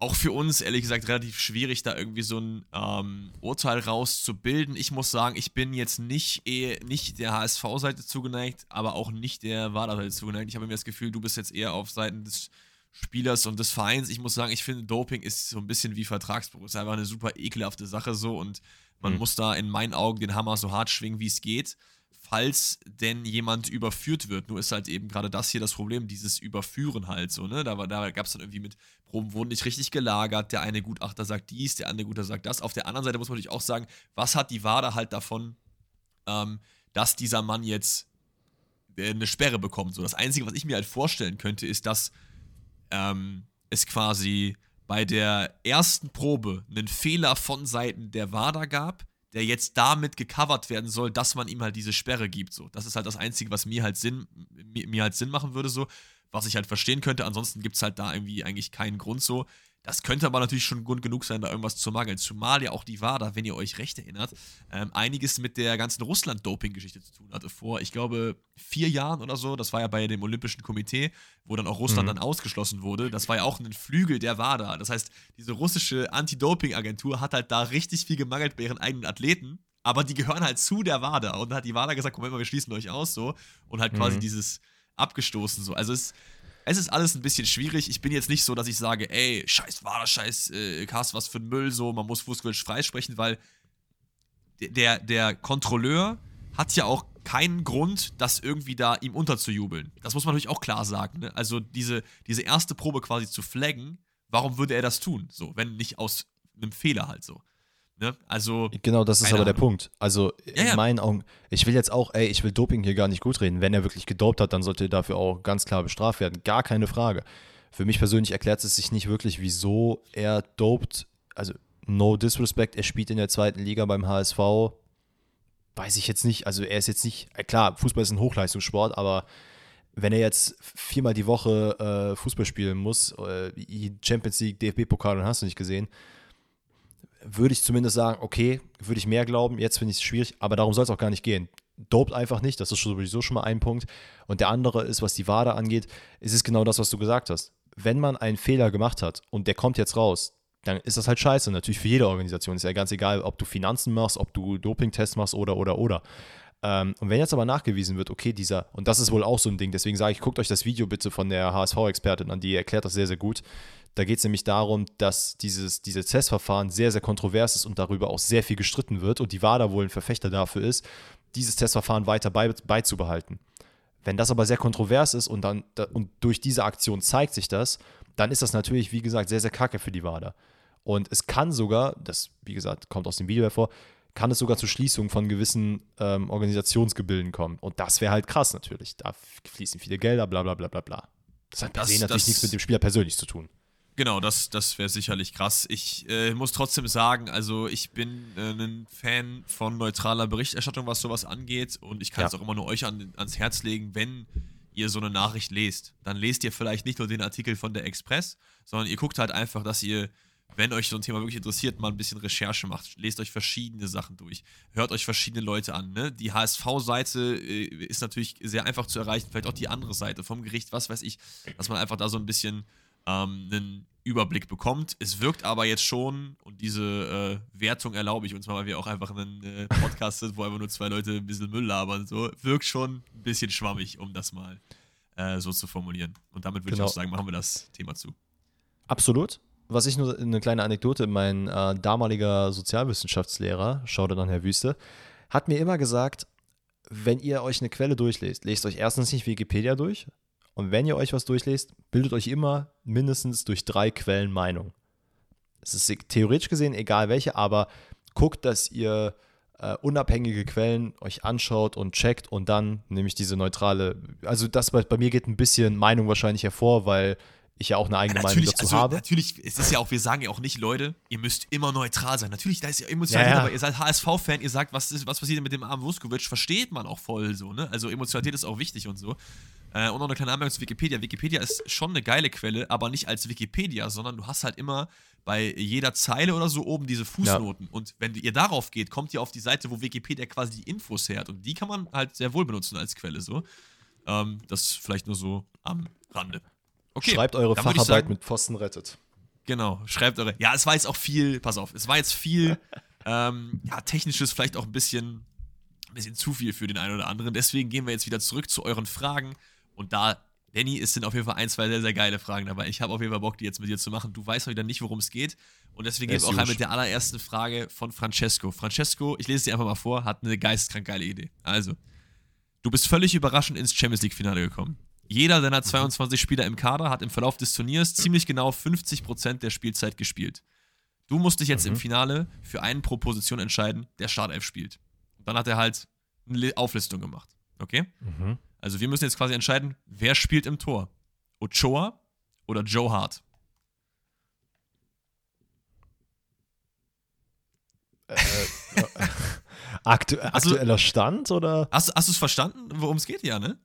auch für uns, ehrlich gesagt, relativ schwierig, da irgendwie so ein ähm, Urteil rauszubilden. Ich muss sagen, ich bin jetzt nicht, eh, nicht der HSV-Seite zugeneigt, aber auch nicht der WADA-Seite zugeneigt. Ich habe mir das Gefühl, du bist jetzt eher auf Seiten des Spielers und des Vereins. Ich muss sagen, ich finde, Doping ist so ein bisschen wie Vertragsbruch. Ist einfach eine super ekelhafte Sache so und man mhm. muss da in meinen Augen den Hammer so hart schwingen, wie es geht falls denn jemand überführt wird. Nur ist halt eben gerade das hier das Problem, dieses Überführen halt so, ne? Da, da gab es dann irgendwie mit Proben wurden nicht richtig gelagert, der eine Gutachter sagt dies, der andere Gutachter sagt das. Auf der anderen Seite muss man natürlich auch sagen, was hat die WADA halt davon, ähm, dass dieser Mann jetzt äh, eine Sperre bekommt. So, das Einzige, was ich mir halt vorstellen könnte, ist, dass ähm, es quasi bei der ersten Probe einen Fehler von Seiten der WADA gab, der jetzt damit gecovert werden soll, dass man ihm halt diese Sperre gibt. So, das ist halt das Einzige, was mir halt Sinn, mir, mir halt Sinn machen würde, so, was ich halt verstehen könnte. Ansonsten gibt es halt da irgendwie eigentlich keinen Grund so. Das könnte aber natürlich schon Grund genug sein, da irgendwas zu mangeln. Zumal ja auch die WADA, wenn ihr euch recht erinnert, ähm, einiges mit der ganzen Russland-Doping-Geschichte zu tun hatte. Vor, ich glaube, vier Jahren oder so, das war ja bei dem Olympischen Komitee, wo dann auch Russland mhm. dann ausgeschlossen wurde. Das war ja auch ein Flügel der WADA. Das heißt, diese russische Anti-Doping-Agentur hat halt da richtig viel gemangelt bei ihren eigenen Athleten. Aber die gehören halt zu der WADA. Und dann hat die WADA gesagt: Moment mal, wir schließen euch aus so. Und halt quasi mhm. dieses abgestoßen so. Also es es ist alles ein bisschen schwierig. Ich bin jetzt nicht so, dass ich sage, ey, scheiß war das scheiß äh, was für ein Müll, so, man muss Fußball freisprechen, weil der, der Kontrolleur hat ja auch keinen Grund, das irgendwie da ihm unterzujubeln. Das muss man natürlich auch klar sagen. Ne? Also diese, diese erste Probe quasi zu flaggen, warum würde er das tun? So, wenn nicht aus einem Fehler halt so. Ne? Also. Genau, das ist aber der Punkt. Also ja, in ja. meinen Augen, ich will jetzt auch, ey, ich will Doping hier gar nicht gut reden. Wenn er wirklich gedopt hat, dann sollte er dafür auch ganz klar bestraft werden. Gar keine Frage. Für mich persönlich erklärt es sich nicht wirklich, wieso er dopt. Also, no disrespect, er spielt in der zweiten Liga beim HSV. Weiß ich jetzt nicht. Also, er ist jetzt nicht, äh, klar, Fußball ist ein Hochleistungssport, aber wenn er jetzt viermal die Woche äh, Fußball spielen muss, äh, Champions League, DFB-Pokal, dann hast du nicht gesehen, würde ich zumindest sagen, okay, würde ich mehr glauben. Jetzt finde ich es schwierig, aber darum soll es auch gar nicht gehen. Dopt einfach nicht, das ist sowieso schon mal ein Punkt. Und der andere ist, was die Wade angeht, ist es genau das, was du gesagt hast. Wenn man einen Fehler gemacht hat und der kommt jetzt raus, dann ist das halt scheiße. Natürlich für jede Organisation. Ist ja ganz egal, ob du Finanzen machst, ob du Dopingtests machst oder, oder, oder. Ähm, und wenn jetzt aber nachgewiesen wird, okay, dieser, und das ist wohl auch so ein Ding, deswegen sage ich, guckt euch das Video bitte von der HSV-Expertin an, die erklärt das sehr, sehr gut. Da geht es nämlich darum, dass dieses, dieses Testverfahren sehr, sehr kontrovers ist und darüber auch sehr viel gestritten wird und die WADA wohl ein Verfechter dafür ist, dieses Testverfahren weiter bei, beizubehalten. Wenn das aber sehr kontrovers ist und, dann, und durch diese Aktion zeigt sich das, dann ist das natürlich, wie gesagt, sehr, sehr kacke für die WADA. Und es kann sogar, das, wie gesagt, kommt aus dem Video hervor, kann es sogar zur Schließung von gewissen ähm, Organisationsgebilden kommen. Und das wäre halt krass natürlich. Da fließen viele Gelder, bla bla bla bla bla. Das hat per se natürlich nichts mit dem Spieler persönlich zu tun. Genau, das, das wäre sicherlich krass. Ich äh, muss trotzdem sagen, also ich bin äh, ein Fan von neutraler Berichterstattung, was sowas angeht. Und ich kann es auch immer nur euch an, ans Herz legen, wenn ihr so eine Nachricht lest, dann lest ihr vielleicht nicht nur den Artikel von der Express, sondern ihr guckt halt einfach, dass ihr wenn euch so ein Thema wirklich interessiert, mal ein bisschen Recherche macht. Lest euch verschiedene Sachen durch. Hört euch verschiedene Leute an. Ne? Die HSV-Seite äh, ist natürlich sehr einfach zu erreichen. Vielleicht auch die andere Seite vom Gericht, was weiß ich. Dass man einfach da so ein bisschen ähm, einen Überblick bekommt. Es wirkt aber jetzt schon, und diese äh, Wertung erlaube ich uns mal, weil wir auch einfach einen äh, Podcast sind, wo einfach nur zwei Leute ein bisschen Müll labern. So, wirkt schon ein bisschen schwammig, um das mal äh, so zu formulieren. Und damit würde genau. ich auch sagen, machen wir das Thema zu. Absolut was ich nur eine kleine Anekdote, mein äh, damaliger Sozialwissenschaftslehrer, schaut dann Herr Wüste, hat mir immer gesagt, wenn ihr euch eine Quelle durchlest, lest euch erstens nicht Wikipedia durch und wenn ihr euch was durchlest, bildet euch immer mindestens durch drei Quellen Meinung. Es ist theoretisch gesehen egal welche, aber guckt, dass ihr äh, unabhängige Quellen euch anschaut und checkt und dann nämlich diese neutrale, also das bei, bei mir geht ein bisschen Meinung wahrscheinlich hervor, weil ich ja auch eine eigene ja, Meinung dazu also, habe. Natürlich, es ist ja auch, wir sagen ja auch nicht, Leute, ihr müsst immer neutral sein. Natürlich, da ist ja Emotionalität, ja, ja. aber ihr seid HSV-Fan, ihr sagt, was, ist, was passiert mit dem armen Vuskovic, versteht man auch voll so, ne? Also Emotionalität ist auch wichtig und so. Äh, und noch eine kleine Anmerkung zu Wikipedia. Wikipedia ist schon eine geile Quelle, aber nicht als Wikipedia, sondern du hast halt immer bei jeder Zeile oder so oben diese Fußnoten. Ja. Und wenn ihr darauf geht, kommt ihr auf die Seite, wo Wikipedia quasi die Infos her hat. Und die kann man halt sehr wohl benutzen als Quelle so. Ähm, das vielleicht nur so am Rande. Okay, Schreibt eure Facharbeit sagen, mit Pfosten rettet. Genau, schreibt eure. Ja, es war jetzt auch viel, pass auf, es war jetzt viel ähm, ja, technisches, vielleicht auch ein bisschen, ein bisschen zu viel für den einen oder anderen. Deswegen gehen wir jetzt wieder zurück zu euren Fragen. Und da, Danny, es sind auf jeden Fall ein, zwei sehr, sehr geile Fragen dabei. Ich habe auf jeden Fall Bock, die jetzt mit dir zu machen. Du weißt wieder nicht, worum es geht. Und deswegen gehen wir auch rein mit der allerersten Frage von Francesco. Francesco, ich lese es dir einfach mal vor, hat eine geistkrank geile Idee. Also, du bist völlig überraschend ins Champions League-Finale gekommen. Jeder deiner 22 Spieler im Kader hat im Verlauf des Turniers ziemlich genau 50% der Spielzeit gespielt. Du musst dich jetzt mhm. im Finale für einen pro Position entscheiden, der Startelf spielt. Und dann hat er halt eine Auflistung gemacht. Okay? Mhm. Also wir müssen jetzt quasi entscheiden, wer spielt im Tor? Ochoa oder Joe Hart? Äh, aktu aktueller Stand oder? Hast, hast du es verstanden, worum es geht? Ja, ne?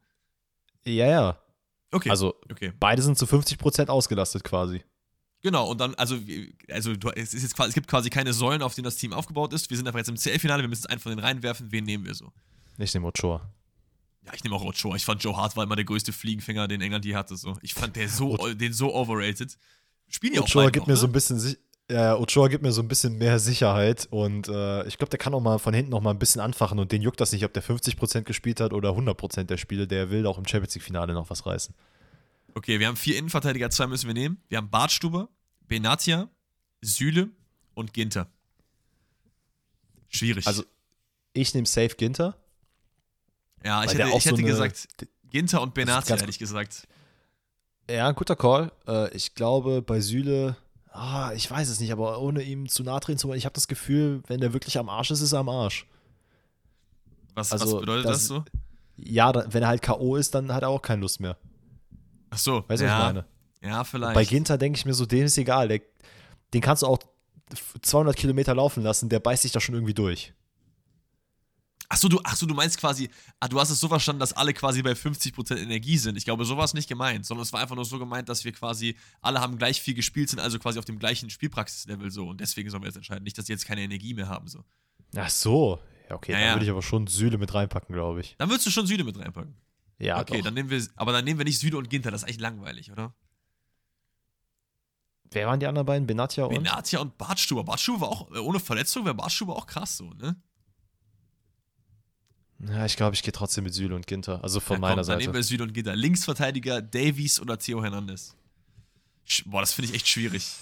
Ja, ja. Okay. Also okay. beide sind zu 50% ausgelastet quasi. Genau, und dann, also, also es, ist jetzt quasi, es gibt quasi keine Säulen, auf denen das Team aufgebaut ist. Wir sind einfach jetzt im CL-Finale, wir müssen jetzt einen von den reinwerfen. Wen nehmen wir so? Ich nehme Ochoa. Ja, ich nehme auch Ochoa. Ich fand Joe Hart war immer der größte Fliegenfänger, den England je hatte. So. Ich fand der so, den so overrated. Spielen die auch Ochoa gibt noch, mir ne? so ein bisschen ja, Ochoa gibt mir so ein bisschen mehr Sicherheit und äh, ich glaube, der kann auch mal von hinten noch mal ein bisschen anfachen und den juckt das nicht, ob der 50% gespielt hat oder 100% der Spiele. Der will auch im Champions League-Finale noch was reißen. Okay, wir haben vier Innenverteidiger, zwei müssen wir nehmen. Wir haben Bartstuber, Benatia, Süle und Ginter. Schwierig. Also, ich nehme safe Ginter. Ja, ich hätte, ich hätte so gesagt Ginter und Benatia, ehrlich gesagt. Ja, ein guter Call. Äh, ich glaube, bei Süle ah, ich weiß es nicht, aber ohne ihm zu nahe treten zu wollen, ich habe das Gefühl, wenn der wirklich am Arsch ist, ist er am Arsch. Was, also, was bedeutet das, das so? Ja, wenn er halt K.O. ist, dann hat er auch keine Lust mehr. Ach so. Weißt du, ja. was ich meine? Ja, vielleicht. Bei Ginter denke ich mir so, dem ist egal. Der, den kannst du auch 200 Kilometer laufen lassen, der beißt sich da schon irgendwie durch. Achso, du, ach so, du meinst quasi, ah, du hast es so verstanden, dass alle quasi bei 50% Energie sind. Ich glaube, so war es nicht gemeint, sondern es war einfach nur so gemeint, dass wir quasi, alle haben gleich viel gespielt, sind also quasi auf dem gleichen Spielpraxislevel so. Und deswegen sollen wir jetzt entscheiden. Nicht, dass sie jetzt keine Energie mehr haben. So. Ach so. Ja, okay, ja, dann würde ich aber schon Süle mit reinpacken, glaube ich. Dann würdest du schon Süle mit reinpacken. Ja, Okay, doch. dann nehmen wir, aber dann nehmen wir nicht Süle und Ginter, das ist echt langweilig, oder? Wer waren die anderen beiden? Benatia und? Benatia und Bartstuber. Bartstuber war auch, ohne Verletzung wäre Bartstuber auch krass so, ne? Ja, ich glaube, ich gehe trotzdem mit Süle und Ginter. Also von ja, meiner komm, Seite. Dann nehmen wir Süle und Ginter. Linksverteidiger Davies oder Theo Hernandez. Boah, das finde ich echt schwierig.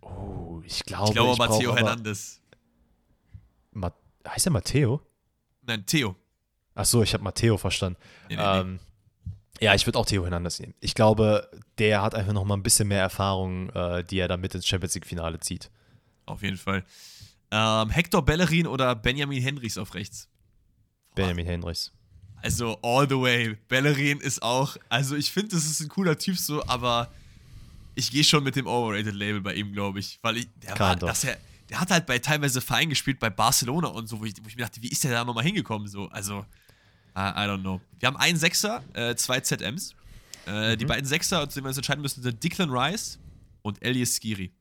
Oh, ich glaube. Ich glaube aber Theo Hernandez. Ma heißt er Matteo? Nein, Theo. Ach so, ich habe Matteo verstanden. Nee, nee, ähm, nee. Ja, ich würde auch Theo Hernandez nehmen. Ich glaube, der hat einfach noch mal ein bisschen mehr Erfahrung, äh, die er dann mit ins Champions League Finale zieht. Auf jeden Fall. Ähm, Hector Bellerin oder Benjamin Henrichs auf rechts? Benjamin Henrichs. Also all the way. Bellerin ist auch, also ich finde, das ist ein cooler Typ so, aber ich gehe schon mit dem Overrated-Label bei ihm, glaube ich. Weil ich, der war, dass er, der hat halt bei teilweise Vereinen gespielt, bei Barcelona und so, wo ich, wo ich mir dachte, wie ist der da nochmal hingekommen? So, also, I, I, don't know. Wir haben einen Sechser, äh, zwei ZMs. Äh, mhm. Die beiden Sechser, zu denen wir uns entscheiden müssen, sind Declan Rice und Elias Skiri.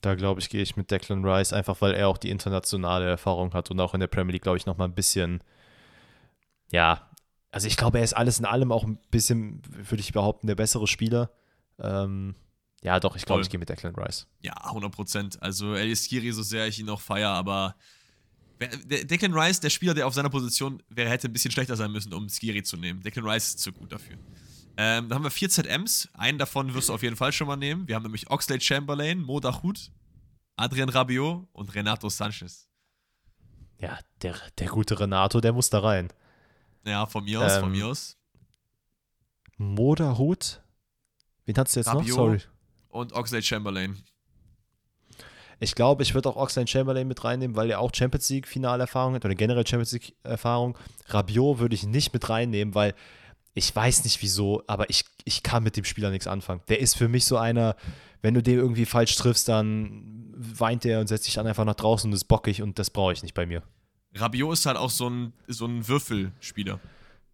Da glaube ich, gehe ich mit Declan Rice, einfach weil er auch die internationale Erfahrung hat und auch in der Premier League, glaube ich, nochmal ein bisschen, ja, also ich glaube, er ist alles in allem auch ein bisschen, würde ich behaupten, der bessere Spieler. Ähm, ja, doch, ich glaube, ich gehe mit Declan Rice. Ja, 100 Prozent. Also Elias Skiri, so sehr ich ihn auch feiere, aber Declan Rice, der Spieler, der auf seiner Position wäre, hätte ein bisschen schlechter sein müssen, um Skiri zu nehmen. Declan Rice ist zu gut dafür. Ähm, da haben wir vier ZMs. Einen davon wirst du auf jeden Fall schon mal nehmen. Wir haben nämlich Oxlade Chamberlain, Mo Dachut, Adrian Rabiot und Renato Sanchez. Ja, der, der gute Renato, der muss da rein. Ja, von mir aus, ähm, von mir aus. Mo? Wen hast du jetzt Rabiot noch? Sorry. Und Oxlade Chamberlain. Ich glaube, ich würde auch Oxlade Chamberlain mit reinnehmen, weil er auch Champions League Finalerfahrung hat oder generell Champions League Erfahrung. Rabiot würde ich nicht mit reinnehmen, weil ich weiß nicht wieso, aber ich, ich kann mit dem Spieler nichts anfangen. Der ist für mich so einer, wenn du den irgendwie falsch triffst, dann weint der und setzt sich dann einfach nach draußen und ist bockig und das brauche ich nicht bei mir. Rabiot ist halt auch so ein, so ein Würfelspieler.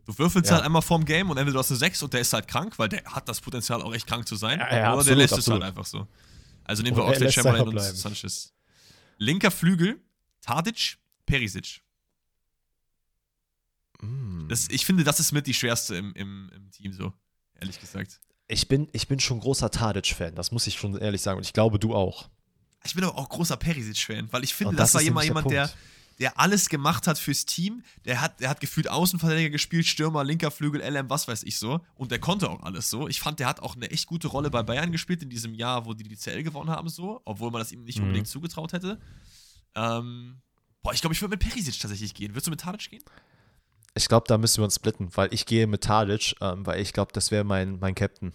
Du würfelst ja. halt einmal vorm Game und entweder du hast eine 6 und der ist halt krank, weil der hat das Potenzial auch echt krank zu sein. Ja, ja, oder absolut, der lässt absolut. es halt einfach so. Also nehmen wir Oxlade Chamberlain und Sanchez. Linker Flügel, Tadic, Perisic. Mm. Das, ich finde, das ist mit die schwerste im, im, im Team, so, ehrlich gesagt. Ich bin, ich bin schon großer Tadic-Fan, das muss ich schon ehrlich sagen. Und ich glaube, du auch. Ich bin aber auch großer Perisic-Fan, weil ich finde, das, das, war jemand, jemand der, der alles gemacht hat fürs Team. Der hat, der hat gefühlt Außenverteidiger gespielt, Stürmer, linker Flügel, LM, was weiß ich so. Und der konnte auch alles so. Ich fand, der hat auch eine echt gute Rolle bei Bayern gespielt in diesem Jahr, wo die die CL gewonnen haben, so. Obwohl man das ihm nicht mhm. unbedingt zugetraut hätte. Ähm, boah, ich glaube, ich würde mit Perisic tatsächlich gehen. Würdest du mit Tadic gehen? Ich glaube, da müssen wir uns splitten, weil ich gehe mit Tadic, ähm, weil ich glaube, das wäre mein, mein Captain.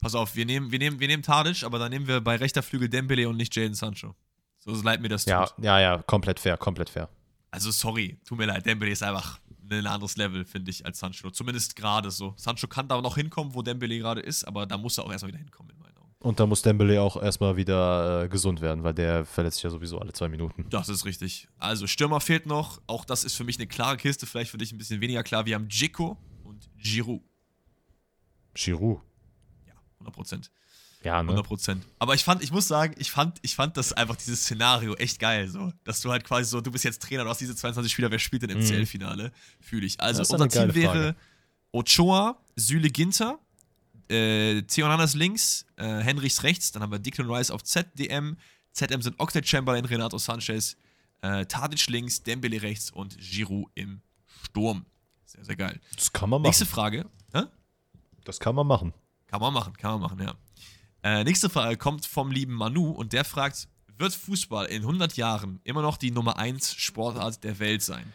Pass auf, wir nehmen, wir, nehmen, wir nehmen Tadic, aber dann nehmen wir bei rechter Flügel Dembele und nicht Jaden Sancho. So leid mir das ja, tut. Ja, ja, komplett fair, komplett fair. Also sorry, tut mir leid, Dembele ist einfach ein anderes Level, finde ich, als Sancho. Zumindest gerade so. Sancho kann da noch hinkommen, wo Dembele gerade ist, aber da muss er auch erstmal wieder hinkommen, in meinen. Und da muss Dembele auch erstmal wieder äh, gesund werden, weil der verletzt sich ja sowieso alle zwei Minuten. Das ist richtig. Also Stürmer fehlt noch. Auch das ist für mich eine klare Kiste, vielleicht für dich ein bisschen weniger klar. Wir haben Dzeko und Giroud. Giroud? Ja, 100 Prozent. Ja, ne? 100 Prozent. Aber ich fand, ich muss sagen, ich fand, ich fand das einfach dieses Szenario echt geil, so. Dass du halt quasi so, du bist jetzt Trainer, du hast diese 22 Spieler, wer spielt denn im mhm. CL-Finale? Fühle ich. Also unser Team wäre. Ochoa, Süle Ginter, äh, Anders links, äh, Henrichs rechts, dann haben wir Declan Rice auf ZDM, ZM sind Octet Chamberlain, Renato Sanchez, äh, Tadic links, Dembele rechts und Giroud im Sturm. Sehr, sehr geil. Das kann man machen. Nächste Frage. Hä? Das kann man machen. Kann man machen, kann man machen, ja. Äh, nächste Frage kommt vom lieben Manu und der fragt, wird Fußball in 100 Jahren immer noch die Nummer 1 Sportart der Welt sein?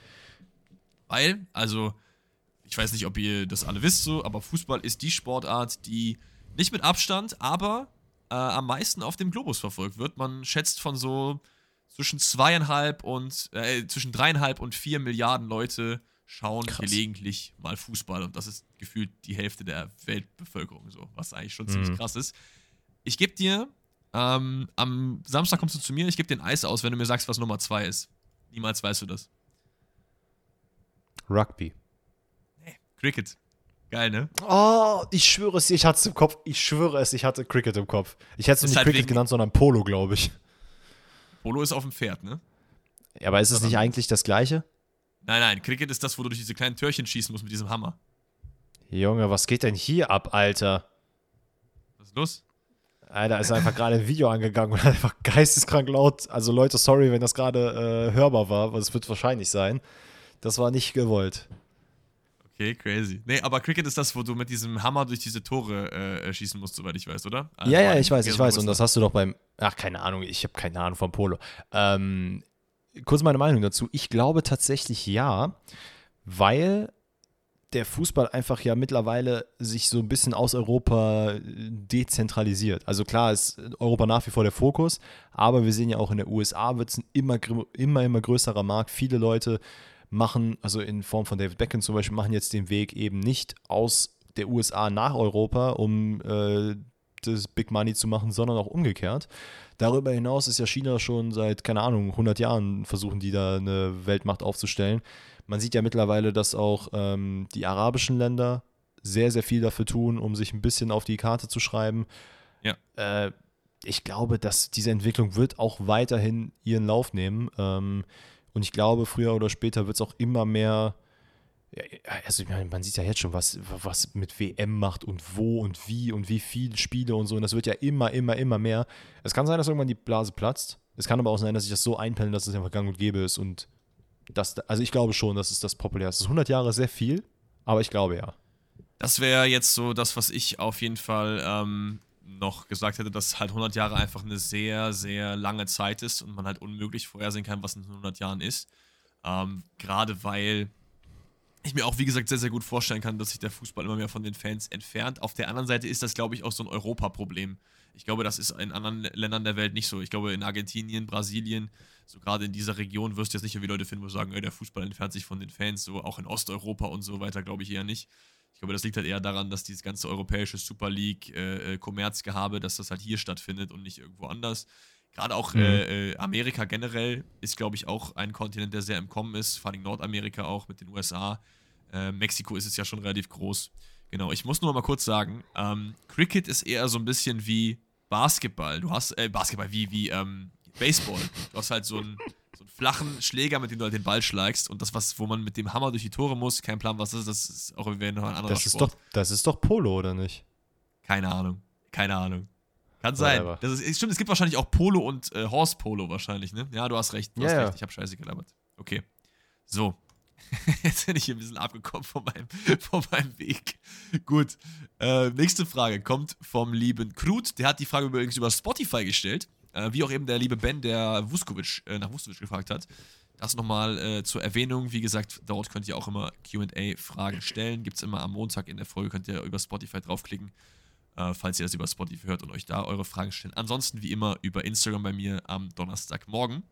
Weil, also, ich weiß nicht, ob ihr das alle wisst so, aber Fußball ist die Sportart, die nicht mit Abstand, aber äh, am meisten auf dem Globus verfolgt wird. Man schätzt von so zwischen zweieinhalb und äh, zwischen dreieinhalb und vier Milliarden Leute schauen Krass. gelegentlich mal Fußball und das ist gefühlt die Hälfte der Weltbevölkerung so, was eigentlich schon mhm. ziemlich krass ist. Ich gebe dir ähm, am Samstag kommst du zu mir, ich gebe dir ein Eis aus, wenn du mir sagst, was Nummer zwei ist. Niemals weißt du das. Rugby. Cricket. Geil, ne? Oh, ich schwöre es, ich hatte es im Kopf. Ich schwöre es, ich hatte Cricket im Kopf. Ich hätte es nicht halt Cricket genannt, sondern Polo, glaube ich. Polo ist auf dem Pferd, ne? Ja, aber ist es nicht eigentlich das gleiche? Nein, nein, Cricket ist das, wo du durch diese kleinen Türchen schießen musst mit diesem Hammer. Junge, was geht denn hier ab, Alter? Was ist los? Alter, ist einfach gerade ein Video angegangen und einfach geisteskrank laut. Also Leute, sorry, wenn das gerade äh, hörbar war, aber es wird wahrscheinlich sein. Das war nicht gewollt. Okay, crazy. Nee, aber Cricket ist das, wo du mit diesem Hammer durch diese Tore äh, schießen musst, soweit ich weiß, oder? Also ja, ja, ich weiß, ich weiß. Und das hast du doch beim. Ach, keine Ahnung, ich habe keine Ahnung vom Polo. Ähm, kurz meine Meinung dazu. Ich glaube tatsächlich ja, weil der Fußball einfach ja mittlerweile sich so ein bisschen aus Europa dezentralisiert. Also klar ist Europa nach wie vor der Fokus, aber wir sehen ja auch in der USA wird es ein immer, immer, immer größerer Markt. Viele Leute machen, also in Form von David Beckham zum Beispiel, machen jetzt den Weg eben nicht aus der USA nach Europa, um äh, das Big Money zu machen, sondern auch umgekehrt. Darüber hinaus ist ja China schon seit, keine Ahnung, 100 Jahren versuchen die da eine Weltmacht aufzustellen. Man sieht ja mittlerweile, dass auch ähm, die arabischen Länder sehr, sehr viel dafür tun, um sich ein bisschen auf die Karte zu schreiben. Ja. Äh, ich glaube, dass diese Entwicklung wird auch weiterhin ihren Lauf nehmen. Ähm, und ich glaube, früher oder später wird es auch immer mehr also man sieht ja jetzt schon, was, was mit WM macht und wo und wie und wie viele Spiele und so. Und das wird ja immer, immer, immer mehr. Es kann sein, dass irgendwann die Blase platzt. Es kann aber auch sein, dass sich das so einpendeln, dass es einfach gang und gäbe ist. Und das, also ich glaube schon, dass es das populärste ist. 100 Jahre ist sehr viel, aber ich glaube ja. Das wäre jetzt so das, was ich auf jeden Fall ähm, noch gesagt hätte, dass halt 100 Jahre einfach eine sehr, sehr lange Zeit ist und man halt unmöglich vorhersehen kann, was in 100 Jahren ist. Ähm, Gerade weil ich mir auch, wie gesagt, sehr, sehr gut vorstellen kann, dass sich der Fußball immer mehr von den Fans entfernt. Auf der anderen Seite ist das, glaube ich, auch so ein Europaproblem. Ich glaube, das ist in anderen Ländern der Welt nicht so. Ich glaube, in Argentinien, Brasilien, so gerade in dieser Region wirst du jetzt nicht irgendwie Leute finden, wo sagen, ey, der Fußball entfernt sich von den Fans, so auch in Osteuropa und so weiter, glaube ich eher nicht. Ich glaube, das liegt halt eher daran, dass dieses ganze europäische Super League äh, äh dass das halt hier stattfindet und nicht irgendwo anders. Gerade auch mhm. äh, äh Amerika generell ist, glaube ich, auch ein Kontinent, der sehr im Kommen ist, vor allem Nordamerika auch mit den USA. Äh, Mexiko ist es ja schon relativ groß. Genau, ich muss nur mal kurz sagen, ähm, Cricket ist eher so ein bisschen wie Basketball. Du hast, äh, Basketball, wie, wie ähm, Baseball. Du hast halt so einen, so einen flachen Schläger, mit dem du halt den Ball schlägst und das, was, wo man mit dem Hammer durch die Tore muss, kein Plan, was das ist, das ist auch irgendwie noch ein anderer das Sport. Ist doch, das ist doch Polo, oder nicht? Keine Ahnung. Keine Ahnung. Kann sein. Das ist, stimmt, es gibt wahrscheinlich auch Polo und äh, Horse Polo wahrscheinlich, ne? Ja, du hast recht. Du ja, hast ja. recht. Ich habe scheiße gelabert. Okay. So. Jetzt bin ich hier ein bisschen abgekommen von meinem, von meinem Weg. Gut. Äh, nächste Frage kommt vom lieben Krut. Der hat die Frage übrigens über Spotify gestellt. Äh, wie auch eben der liebe Ben, der Vuskovic, äh, nach Vuskovic gefragt hat. Das nochmal äh, zur Erwähnung. Wie gesagt, dort könnt ihr auch immer QA-Fragen stellen. Gibt es immer am Montag in der Folge. Könnt ihr über Spotify draufklicken äh, falls ihr das über Spotify hört und euch da eure Fragen stellt. Ansonsten wie immer über Instagram bei mir am Donnerstagmorgen.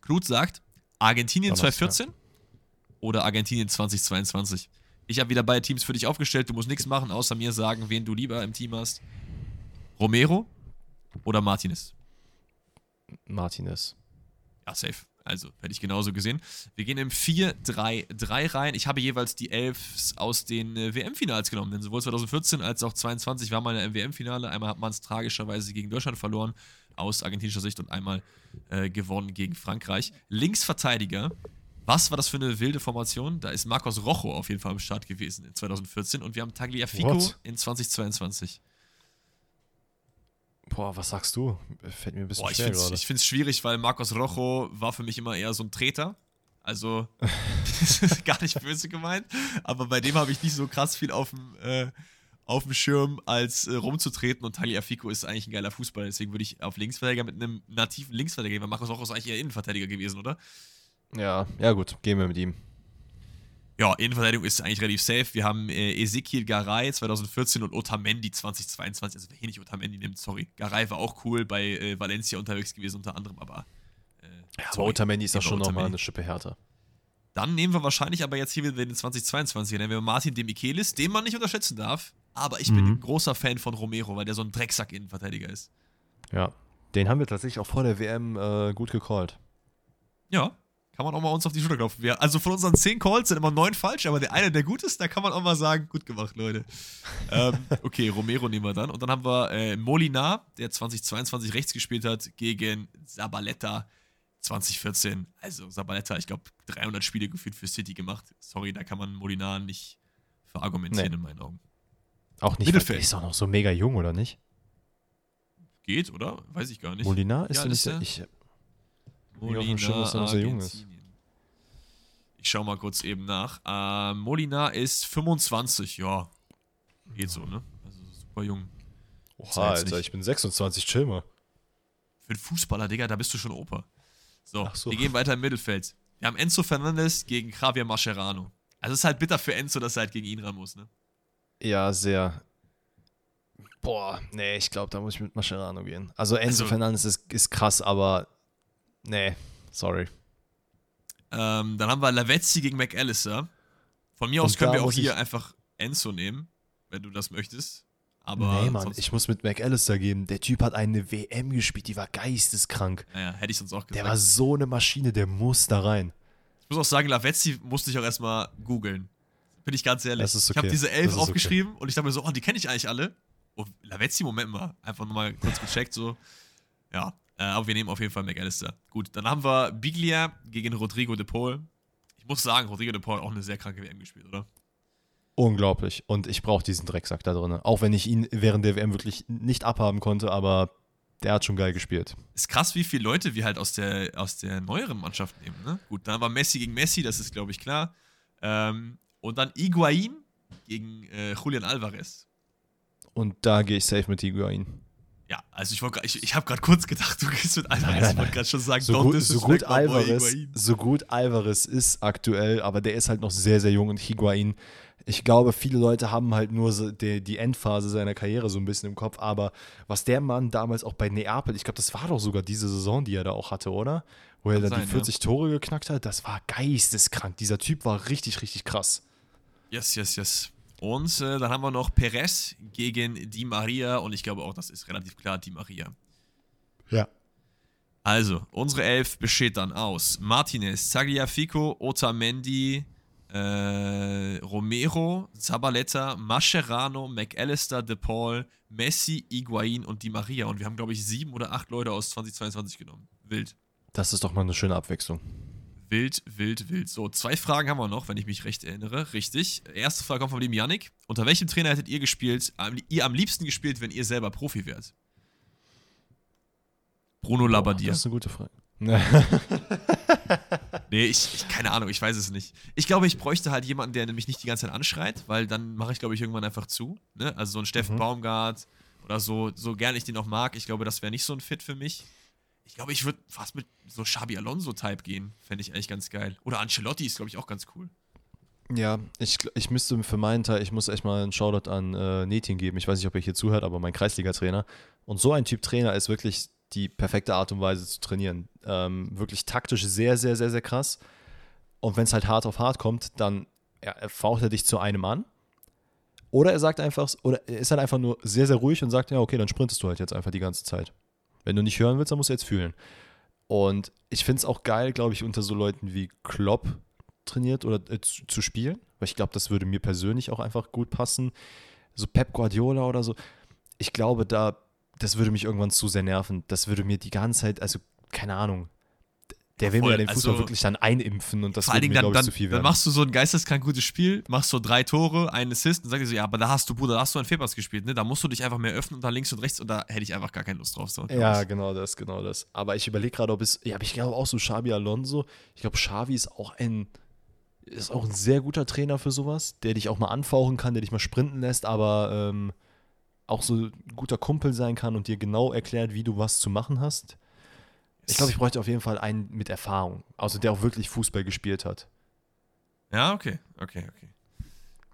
Knut sagt, Argentinien Donnerstag. 2014 oder Argentinien 2022? Ich habe wieder beide Teams für dich aufgestellt. Du musst nichts machen, außer mir sagen, wen du lieber im Team hast. Romero oder Martinez? Martinez. Ja, safe. Also, hätte ich genauso gesehen. Wir gehen im 4-3-3 rein. Ich habe jeweils die Elfs aus den äh, WM-Finals genommen, denn sowohl 2014 als auch 2022 war man im WM-Finale. Einmal hat man es tragischerweise gegen Deutschland verloren, aus argentinischer Sicht, und einmal äh, gewonnen gegen Frankreich. Linksverteidiger. Was war das für eine wilde Formation? Da ist Marcos Rojo auf jeden Fall am Start gewesen in 2014 und wir haben Tagliafico What? in 2022. Boah, was sagst du? Fällt mir ein bisschen Boah, schwer gerade. Ich finde es schwierig, weil Marcos Rojo war für mich immer eher so ein Treter. Also, gar nicht böse gemeint. Aber bei dem habe ich nicht so krass viel auf dem, äh, auf dem Schirm, als äh, rumzutreten. Und Tagliafico ist eigentlich ein geiler Fußballer. Deswegen würde ich auf Linksverteidiger mit einem nativen Linksverteidiger gehen, weil Marcos Rojo ist eigentlich eher Innenverteidiger gewesen, oder? Ja, ja gut, gehen wir mit ihm. Ja, Innenverteidigung ist eigentlich relativ safe. Wir haben äh, Ezekiel Garay 2014 und Otamendi 2022. Also wer hier nicht Otamendi nimmt, sorry. Garay war auch cool bei äh, Valencia unterwegs gewesen unter anderem, aber äh, ja, aber Otamendi ist doch schon nochmal eine Schippe härter. Dann nehmen wir wahrscheinlich aber jetzt hier wieder den 2022. Nehmen wir Martin de Michelis, den man nicht unterschätzen darf. Aber ich mhm. bin ein großer Fan von Romero, weil der so ein Drecksack-Innenverteidiger ist. Ja, den haben wir tatsächlich auch vor der WM äh, gut gecallt. Ja, kann man auch mal uns auf die Schulter klopfen. Wir, also von unseren zehn Calls sind immer neun falsch, aber der eine, der gut ist, da kann man auch mal sagen, gut gemacht, Leute. ähm, okay, Romero nehmen wir dann. Und dann haben wir äh, Molinar, der 2022 rechts gespielt hat, gegen Sabaletta 2014. Also Sabaletta, ich glaube, 300 Spiele gefühlt für City gemacht. Sorry, da kann man Molinar nicht verargumentieren nee. in meinen Augen. Auch nicht, Mittelfeld. ist auch noch so mega jung, oder nicht? Geht, oder? Weiß ich gar nicht. Molinar ist ja, nicht, ich, Molina, Schirm, dass er so jung ist. Ich schau mal kurz eben nach. Äh, Molina ist 25, ja. Geht so, ne? Also super jung. Oha, Alter, ich bin 26, chill mal. Für einen Fußballer, Digga, da bist du schon Opa. So, so, wir gehen weiter im Mittelfeld. Wir haben Enzo Fernandez gegen Javier Mascherano. Also es ist halt bitter für Enzo, dass er halt gegen ihn ran muss, ne? Ja, sehr. Boah, nee, ich glaube, da muss ich mit Mascherano gehen. Also Enzo also, Fernandes ist, ist krass, aber nee, sorry. Ähm, dann haben wir Lavezzi gegen McAllister. Von mir aus können wir auch hier einfach Enzo nehmen, wenn du das möchtest. Aber nee, Mann, ich muss mit McAllister geben. Der Typ hat eine WM gespielt, die war geisteskrank. Naja, hätte ich sonst auch gesagt. Der war so eine Maschine, der muss da rein. Ich muss auch sagen, Lavezzi musste ich auch erstmal googeln. Bin ich ganz ehrlich. Okay. Ich habe diese elf aufgeschrieben okay. und ich dachte mir so, oh, die kenne ich eigentlich alle. Oh, Lavezzi, Moment mal. Einfach nochmal kurz gecheckt, so. Ja, aber wir nehmen auf jeden Fall McAllister. Gut, dann haben wir Biglia gegen Rodrigo de Paul. Ich muss sagen, Rodrigo de Paul hat auch eine sehr kranke WM gespielt, oder? Unglaublich. Und ich brauche diesen Drecksack da drin. Auch wenn ich ihn während der WM wirklich nicht abhaben konnte, aber der hat schon geil gespielt. Ist krass, wie viele Leute wir halt aus der, aus der neueren Mannschaft nehmen. Ne? Gut, dann war Messi gegen Messi, das ist, glaube ich, klar. Ähm, und dann Iguain gegen äh, Julian Alvarez. Und da gehe ich safe mit Iguain. Ja, also ich, ich, ich habe gerade kurz gedacht, du gehst mit Alvarez. Ich wollte gerade schon sagen, so gut, so gut Alvarez, so gut Alvarez ist aktuell, aber der ist halt noch sehr, sehr jung und Higuain ich glaube, viele Leute haben halt nur so die, die, Endphase seiner Karriere so ein bisschen im Kopf, aber was der Mann damals auch bei Neapel, ich glaube, das war doch sogar diese Saison, die er da auch hatte, oder? Wo er da die 40 ja. Tore geknackt hat, das war geisteskrank. Dieser Typ war richtig, richtig krass. Yes, yes, yes. Und äh, dann haben wir noch Perez gegen Di Maria und ich glaube auch, das ist relativ klar, Di Maria. Ja. Also, unsere Elf besteht dann aus Martinez, Zagliafico, Otamendi, äh, Romero, Zabaleta, Mascherano, McAllister, De Paul, Messi, Iguain und Di Maria. Und wir haben, glaube ich, sieben oder acht Leute aus 2022 genommen. Wild. Das ist doch mal eine schöne Abwechslung. Wild, wild, wild. So, zwei Fragen haben wir noch, wenn ich mich recht erinnere. Richtig. Erste Frage kommt von dem Yannick. Unter welchem Trainer hättet ihr gespielt, ihr am liebsten gespielt, wenn ihr selber Profi wärt? Bruno Labbadia. Das ist eine gute Frage. nee, ich, ich, keine Ahnung, ich weiß es nicht. Ich glaube, ich bräuchte halt jemanden, der nämlich nicht die ganze Zeit anschreit, weil dann mache ich, glaube ich, irgendwann einfach zu. Ne? Also so ein Steffen mhm. Baumgart oder so, so gern ich den auch mag. Ich glaube, das wäre nicht so ein Fit für mich. Ich glaube, ich würde fast mit so Xabi Alonso-Type gehen. Fände ich eigentlich ganz geil. Oder Ancelotti ist, glaube ich, auch ganz cool. Ja, ich, ich müsste für meinen Teil, ich muss echt mal einen Shoutout an äh, Netin geben. Ich weiß nicht, ob er hier zuhört, aber mein Kreisliga-Trainer. Und so ein Typ Trainer ist wirklich die perfekte Art und Weise zu trainieren. Ähm, wirklich taktisch sehr, sehr, sehr, sehr krass. Und wenn es halt hart auf hart kommt, dann ja, faucht er dich zu einem an. Oder er sagt einfach, oder er ist halt einfach nur sehr, sehr ruhig und sagt, ja, okay, dann sprintest du halt jetzt einfach die ganze Zeit. Wenn du nicht hören willst, dann musst du jetzt fühlen. Und ich finde es auch geil, glaube ich, unter so Leuten wie Klopp trainiert oder äh, zu, zu, spielen, weil ich glaube, das würde mir persönlich auch einfach gut passen. So Pep Guardiola oder so. Ich glaube, da das würde mich irgendwann zu sehr nerven. Das würde mir die ganze Zeit, also keine Ahnung. Der will Voll, mir ja den Fußball also, wirklich dann einimpfen und das würde mir, glaube ich, zu viel werden. Dann machst du so ein geisteskrank gutes Spiel, machst so drei Tore, einen Assist und sagst dir so, ja, aber da hast du, Bruder, da hast du einen Fehlpass gespielt, ne? Da musst du dich einfach mehr öffnen und da links und rechts und da hätte ich einfach gar keine Lust drauf. So, ja, genau das, genau das. Aber ich überlege gerade, ob es, ja, aber ich glaube auch so Xabi Alonso. Ich glaube, Xavi ist auch ein, ist auch ein sehr guter Trainer für sowas, der dich auch mal anfauchen kann, der dich mal sprinten lässt, aber ähm, auch so ein guter Kumpel sein kann und dir genau erklärt, wie du was zu machen hast. Ich glaube, ich bräuchte auf jeden Fall einen mit Erfahrung, also der auch wirklich Fußball gespielt hat. Ja, okay, okay, okay.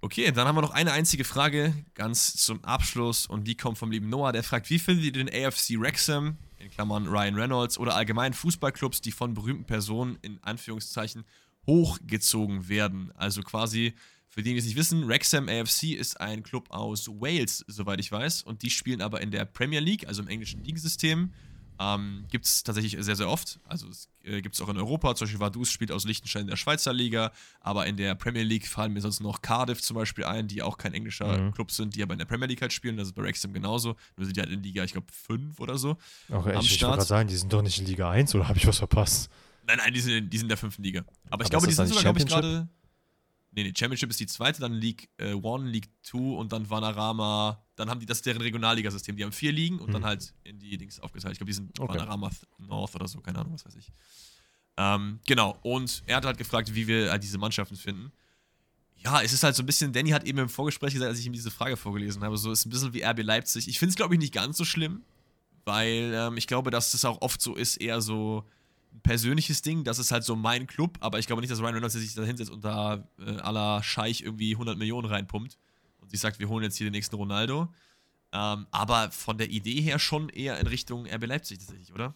Okay, dann haben wir noch eine einzige Frage, ganz zum Abschluss, und die kommt vom lieben Noah, der fragt, wie findet ihr den AFC Wrexham, in Klammern Ryan Reynolds, oder allgemein Fußballclubs, die von berühmten Personen, in Anführungszeichen, hochgezogen werden? Also quasi für die, die es nicht wissen, Wrexham AFC ist ein Club aus Wales, soweit ich weiß. Und die spielen aber in der Premier League, also im englischen Ligensystem. Ähm, gibt es tatsächlich sehr, sehr oft. Also es äh, gibt es auch in Europa. Zum Beispiel Vaduz spielt aus Liechtenstein in der Schweizer Liga. Aber in der Premier League fallen mir sonst noch Cardiff zum Beispiel ein, die auch kein englischer mhm. Club sind, die aber in der Premier League halt spielen. Das ist bei Wrexham genauso. Nur sind die halt in Liga, ich glaube, 5 oder so. Okay, am ich, wollte gerade sagen, die sind doch nicht in Liga 1 oder habe ich was verpasst? Nein, nein, die sind, die sind in der fünften Liga. Aber, aber ich glaube, die sind sogar, glaube ich, gerade. Nee, nee, Championship ist die zweite, dann League äh, One, League Two und dann Vanarama. Dann haben die das deren Regionalligasystem. Die haben vier Ligen und hm. dann halt in die Dings aufgeteilt. Ich glaube, die sind okay. Vanarama North oder so, keine Ahnung, was weiß ich. Ähm, genau, und er hat halt gefragt, wie wir halt diese Mannschaften finden. Ja, es ist halt so ein bisschen, Danny hat eben im Vorgespräch gesagt, als ich ihm diese Frage vorgelesen habe, so ist ein bisschen wie RB Leipzig. Ich finde es, glaube ich, nicht ganz so schlimm, weil ähm, ich glaube, dass das auch oft so ist, eher so ein persönliches Ding, das ist halt so mein Club, aber ich glaube nicht, dass Ryan Reynolds sich da hinsetzt und da äh, la Scheich irgendwie 100 Millionen reinpumpt und sich sagt, wir holen jetzt hier den nächsten Ronaldo. Ähm, aber von der Idee her schon eher in Richtung RB Leipzig tatsächlich, oder?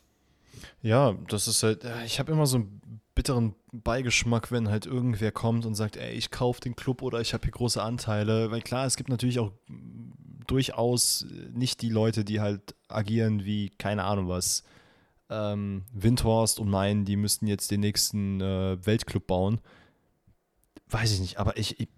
Ja, das ist halt, äh, ich habe immer so einen bitteren Beigeschmack, wenn halt irgendwer kommt und sagt, ey, ich kaufe den Club oder ich habe hier große Anteile. Weil klar, es gibt natürlich auch durchaus nicht die Leute, die halt agieren wie, keine Ahnung was, ähm, Windhorst und meinen, die müssten jetzt den nächsten äh, Weltclub bauen. Weiß ich nicht, aber ich, ich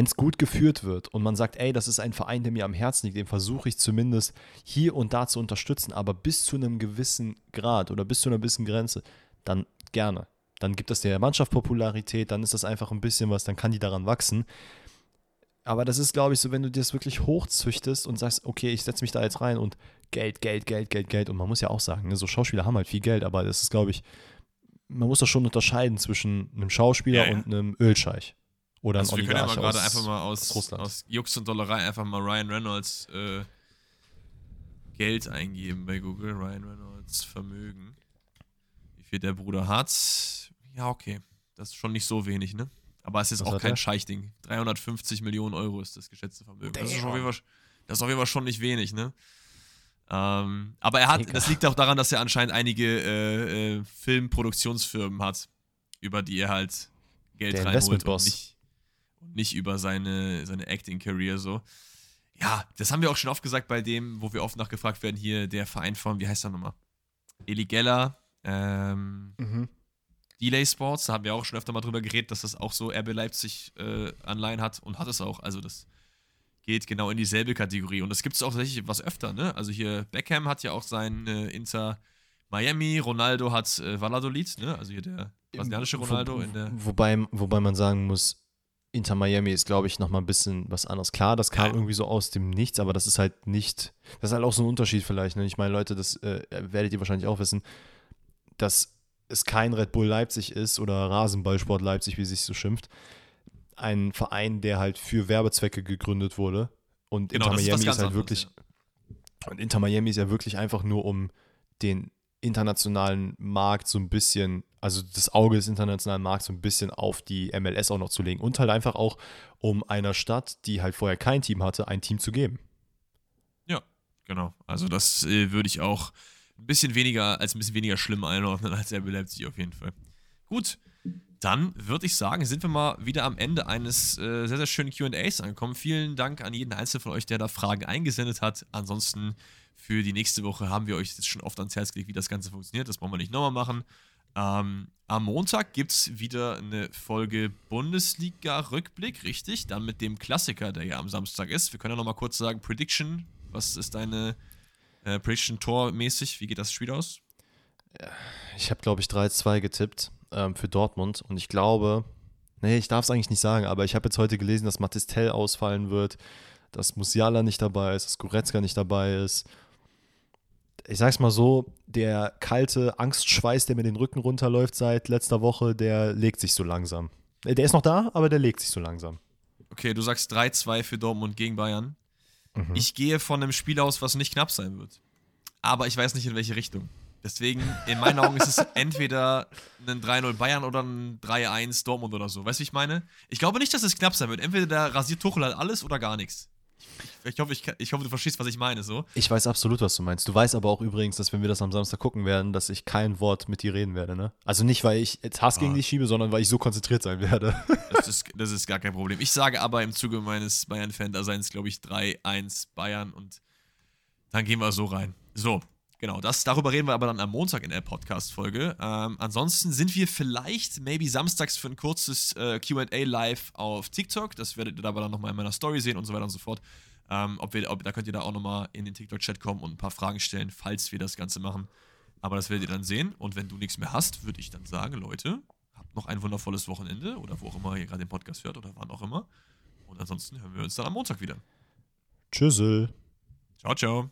wenn es gut geführt wird und man sagt, ey, das ist ein Verein, der mir am Herzen liegt, den versuche ich zumindest hier und da zu unterstützen, aber bis zu einem gewissen Grad oder bis zu einer gewissen Grenze, dann gerne. Dann gibt das der Mannschaft Popularität, dann ist das einfach ein bisschen was, dann kann die daran wachsen. Aber das ist, glaube ich, so, wenn du dir das wirklich hochzüchtest und sagst, okay, ich setze mich da jetzt rein und Geld, Geld, Geld, Geld, Geld. Und man muss ja auch sagen, ne, so Schauspieler haben halt viel Geld, aber das ist, glaube ich, man muss das schon unterscheiden zwischen einem Schauspieler ja, ja. und einem Ölscheich. Oder also wir können ja mal gerade einfach mal aus, aus, aus Jux und Dollerei einfach mal Ryan Reynolds äh, Geld eingeben bei Google. Ryan Reynolds Vermögen. Wie viel der Bruder hat. Ja, okay. Das ist schon nicht so wenig, ne? Aber es ist Was auch kein Scheichding. 350 Millionen Euro ist das geschätzte Vermögen. Das ist, auf jeden Fall, das ist auf jeden Fall schon nicht wenig, ne? Ähm, aber er hat, das liegt auch daran, dass er anscheinend einige äh, äh, Filmproduktionsfirmen hat, über die er halt Geld Der reinholt und nicht, und nicht über seine, seine Acting-Career so. Ja, das haben wir auch schon oft gesagt bei dem, wo wir oft nachgefragt werden, hier der Verein von, wie heißt der nochmal? Eli Geller, ähm, mhm. Delay Sports, da haben wir auch schon öfter mal drüber geredet, dass das auch so RB Leipzig äh, Anleihen hat und hat es auch. Also das geht genau in dieselbe Kategorie. Und das gibt es auch tatsächlich was öfter, ne? Also hier Beckham hat ja auch sein äh, Inter Miami, Ronaldo hat äh, Valladolid, ne? Also hier der brasilianische Ronaldo Wo, in der. Wobei, wobei man sagen muss, Inter Miami ist, glaube ich, nochmal ein bisschen was anderes. Klar, das kam irgendwie so aus dem Nichts, aber das ist halt nicht. Das ist halt auch so ein Unterschied vielleicht. Ne? Ich meine, Leute, das äh, werdet ihr wahrscheinlich auch wissen, dass es kein Red Bull Leipzig ist oder Rasenballsport Leipzig, wie sich so schimpft. Ein Verein, der halt für Werbezwecke gegründet wurde. Und genau, Inter Miami ist, ist halt anderes, wirklich. Ja. Und Inter Miami ist ja wirklich einfach nur um den internationalen Markt so ein bisschen, also das Auge des internationalen Markts so ein bisschen auf die MLS auch noch zu legen und halt einfach auch, um einer Stadt, die halt vorher kein Team hatte, ein Team zu geben. Ja, genau. Also das äh, würde ich auch ein bisschen weniger, als ein bisschen weniger schlimm einordnen als RB Leipzig auf jeden Fall. Gut, dann würde ich sagen, sind wir mal wieder am Ende eines äh, sehr, sehr schönen QAs angekommen. Vielen Dank an jeden Einzelnen von euch, der da Fragen eingesendet hat. Ansonsten für die nächste Woche haben wir euch jetzt schon oft ans Herz gelegt, wie das Ganze funktioniert. Das brauchen wir nicht nochmal machen. Ähm, am Montag gibt es wieder eine Folge Bundesliga-Rückblick, richtig? Dann mit dem Klassiker, der ja am Samstag ist. Wir können ja nochmal kurz sagen: Prediction. Was ist deine äh, Prediction Tor-mäßig? Wie geht das Spiel aus? Ich habe, glaube ich, 3-2 getippt ähm, für Dortmund und ich glaube, nee, ich darf es eigentlich nicht sagen, aber ich habe jetzt heute gelesen, dass Matistel ausfallen wird, dass Musiala nicht dabei ist, dass Goretzka nicht dabei ist ich sag's mal so, der kalte Angstschweiß, der mir den Rücken runterläuft seit letzter Woche, der legt sich so langsam. Äh, der ist noch da, aber der legt sich so langsam. Okay, du sagst 3-2 für Dortmund gegen Bayern. Mhm. Ich gehe von einem Spiel aus, was nicht knapp sein wird. Aber ich weiß nicht, in welche Richtung. Deswegen, in meinen Augen ist es entweder ein 3-0 Bayern oder ein 3-1 Dortmund oder so. Weißt du, wie ich meine? Ich glaube nicht, dass es knapp sein wird. Entweder der rasiert Tuchel halt alles oder gar nichts. Ich, hoffe, ich, ich, hoffe, du verstehst, was ich meine. So. Ich weiß absolut, was du meinst. Du weißt aber auch übrigens, dass wenn wir das am Samstag gucken werden, dass ich kein Wort mit dir reden werde. Ne? Also nicht, weil ich jetzt Hass ah. gegen dich schiebe, sondern weil ich so konzentriert sein werde. Das ist, das ist gar kein Problem. Ich sage aber im Zuge meines Bayern-Fan-Daseins, glaube ich, 3-1 Bayern und dann gehen wir so rein. So, Genau, das, darüber reden wir aber dann am Montag in der Podcast-Folge. Ähm, ansonsten sind wir vielleicht, maybe samstags für ein kurzes äh, QA live auf TikTok. Das werdet ihr aber dann nochmal in meiner Story sehen und so weiter und so fort. Ähm, ob wir, ob, da könnt ihr da auch nochmal in den TikTok-Chat kommen und ein paar Fragen stellen, falls wir das Ganze machen. Aber das werdet ihr dann sehen. Und wenn du nichts mehr hast, würde ich dann sagen, Leute, habt noch ein wundervolles Wochenende oder wo auch immer ihr gerade den Podcast hört oder wann auch immer. Und ansonsten hören wir uns dann am Montag wieder. Tschüssel. Ciao, ciao.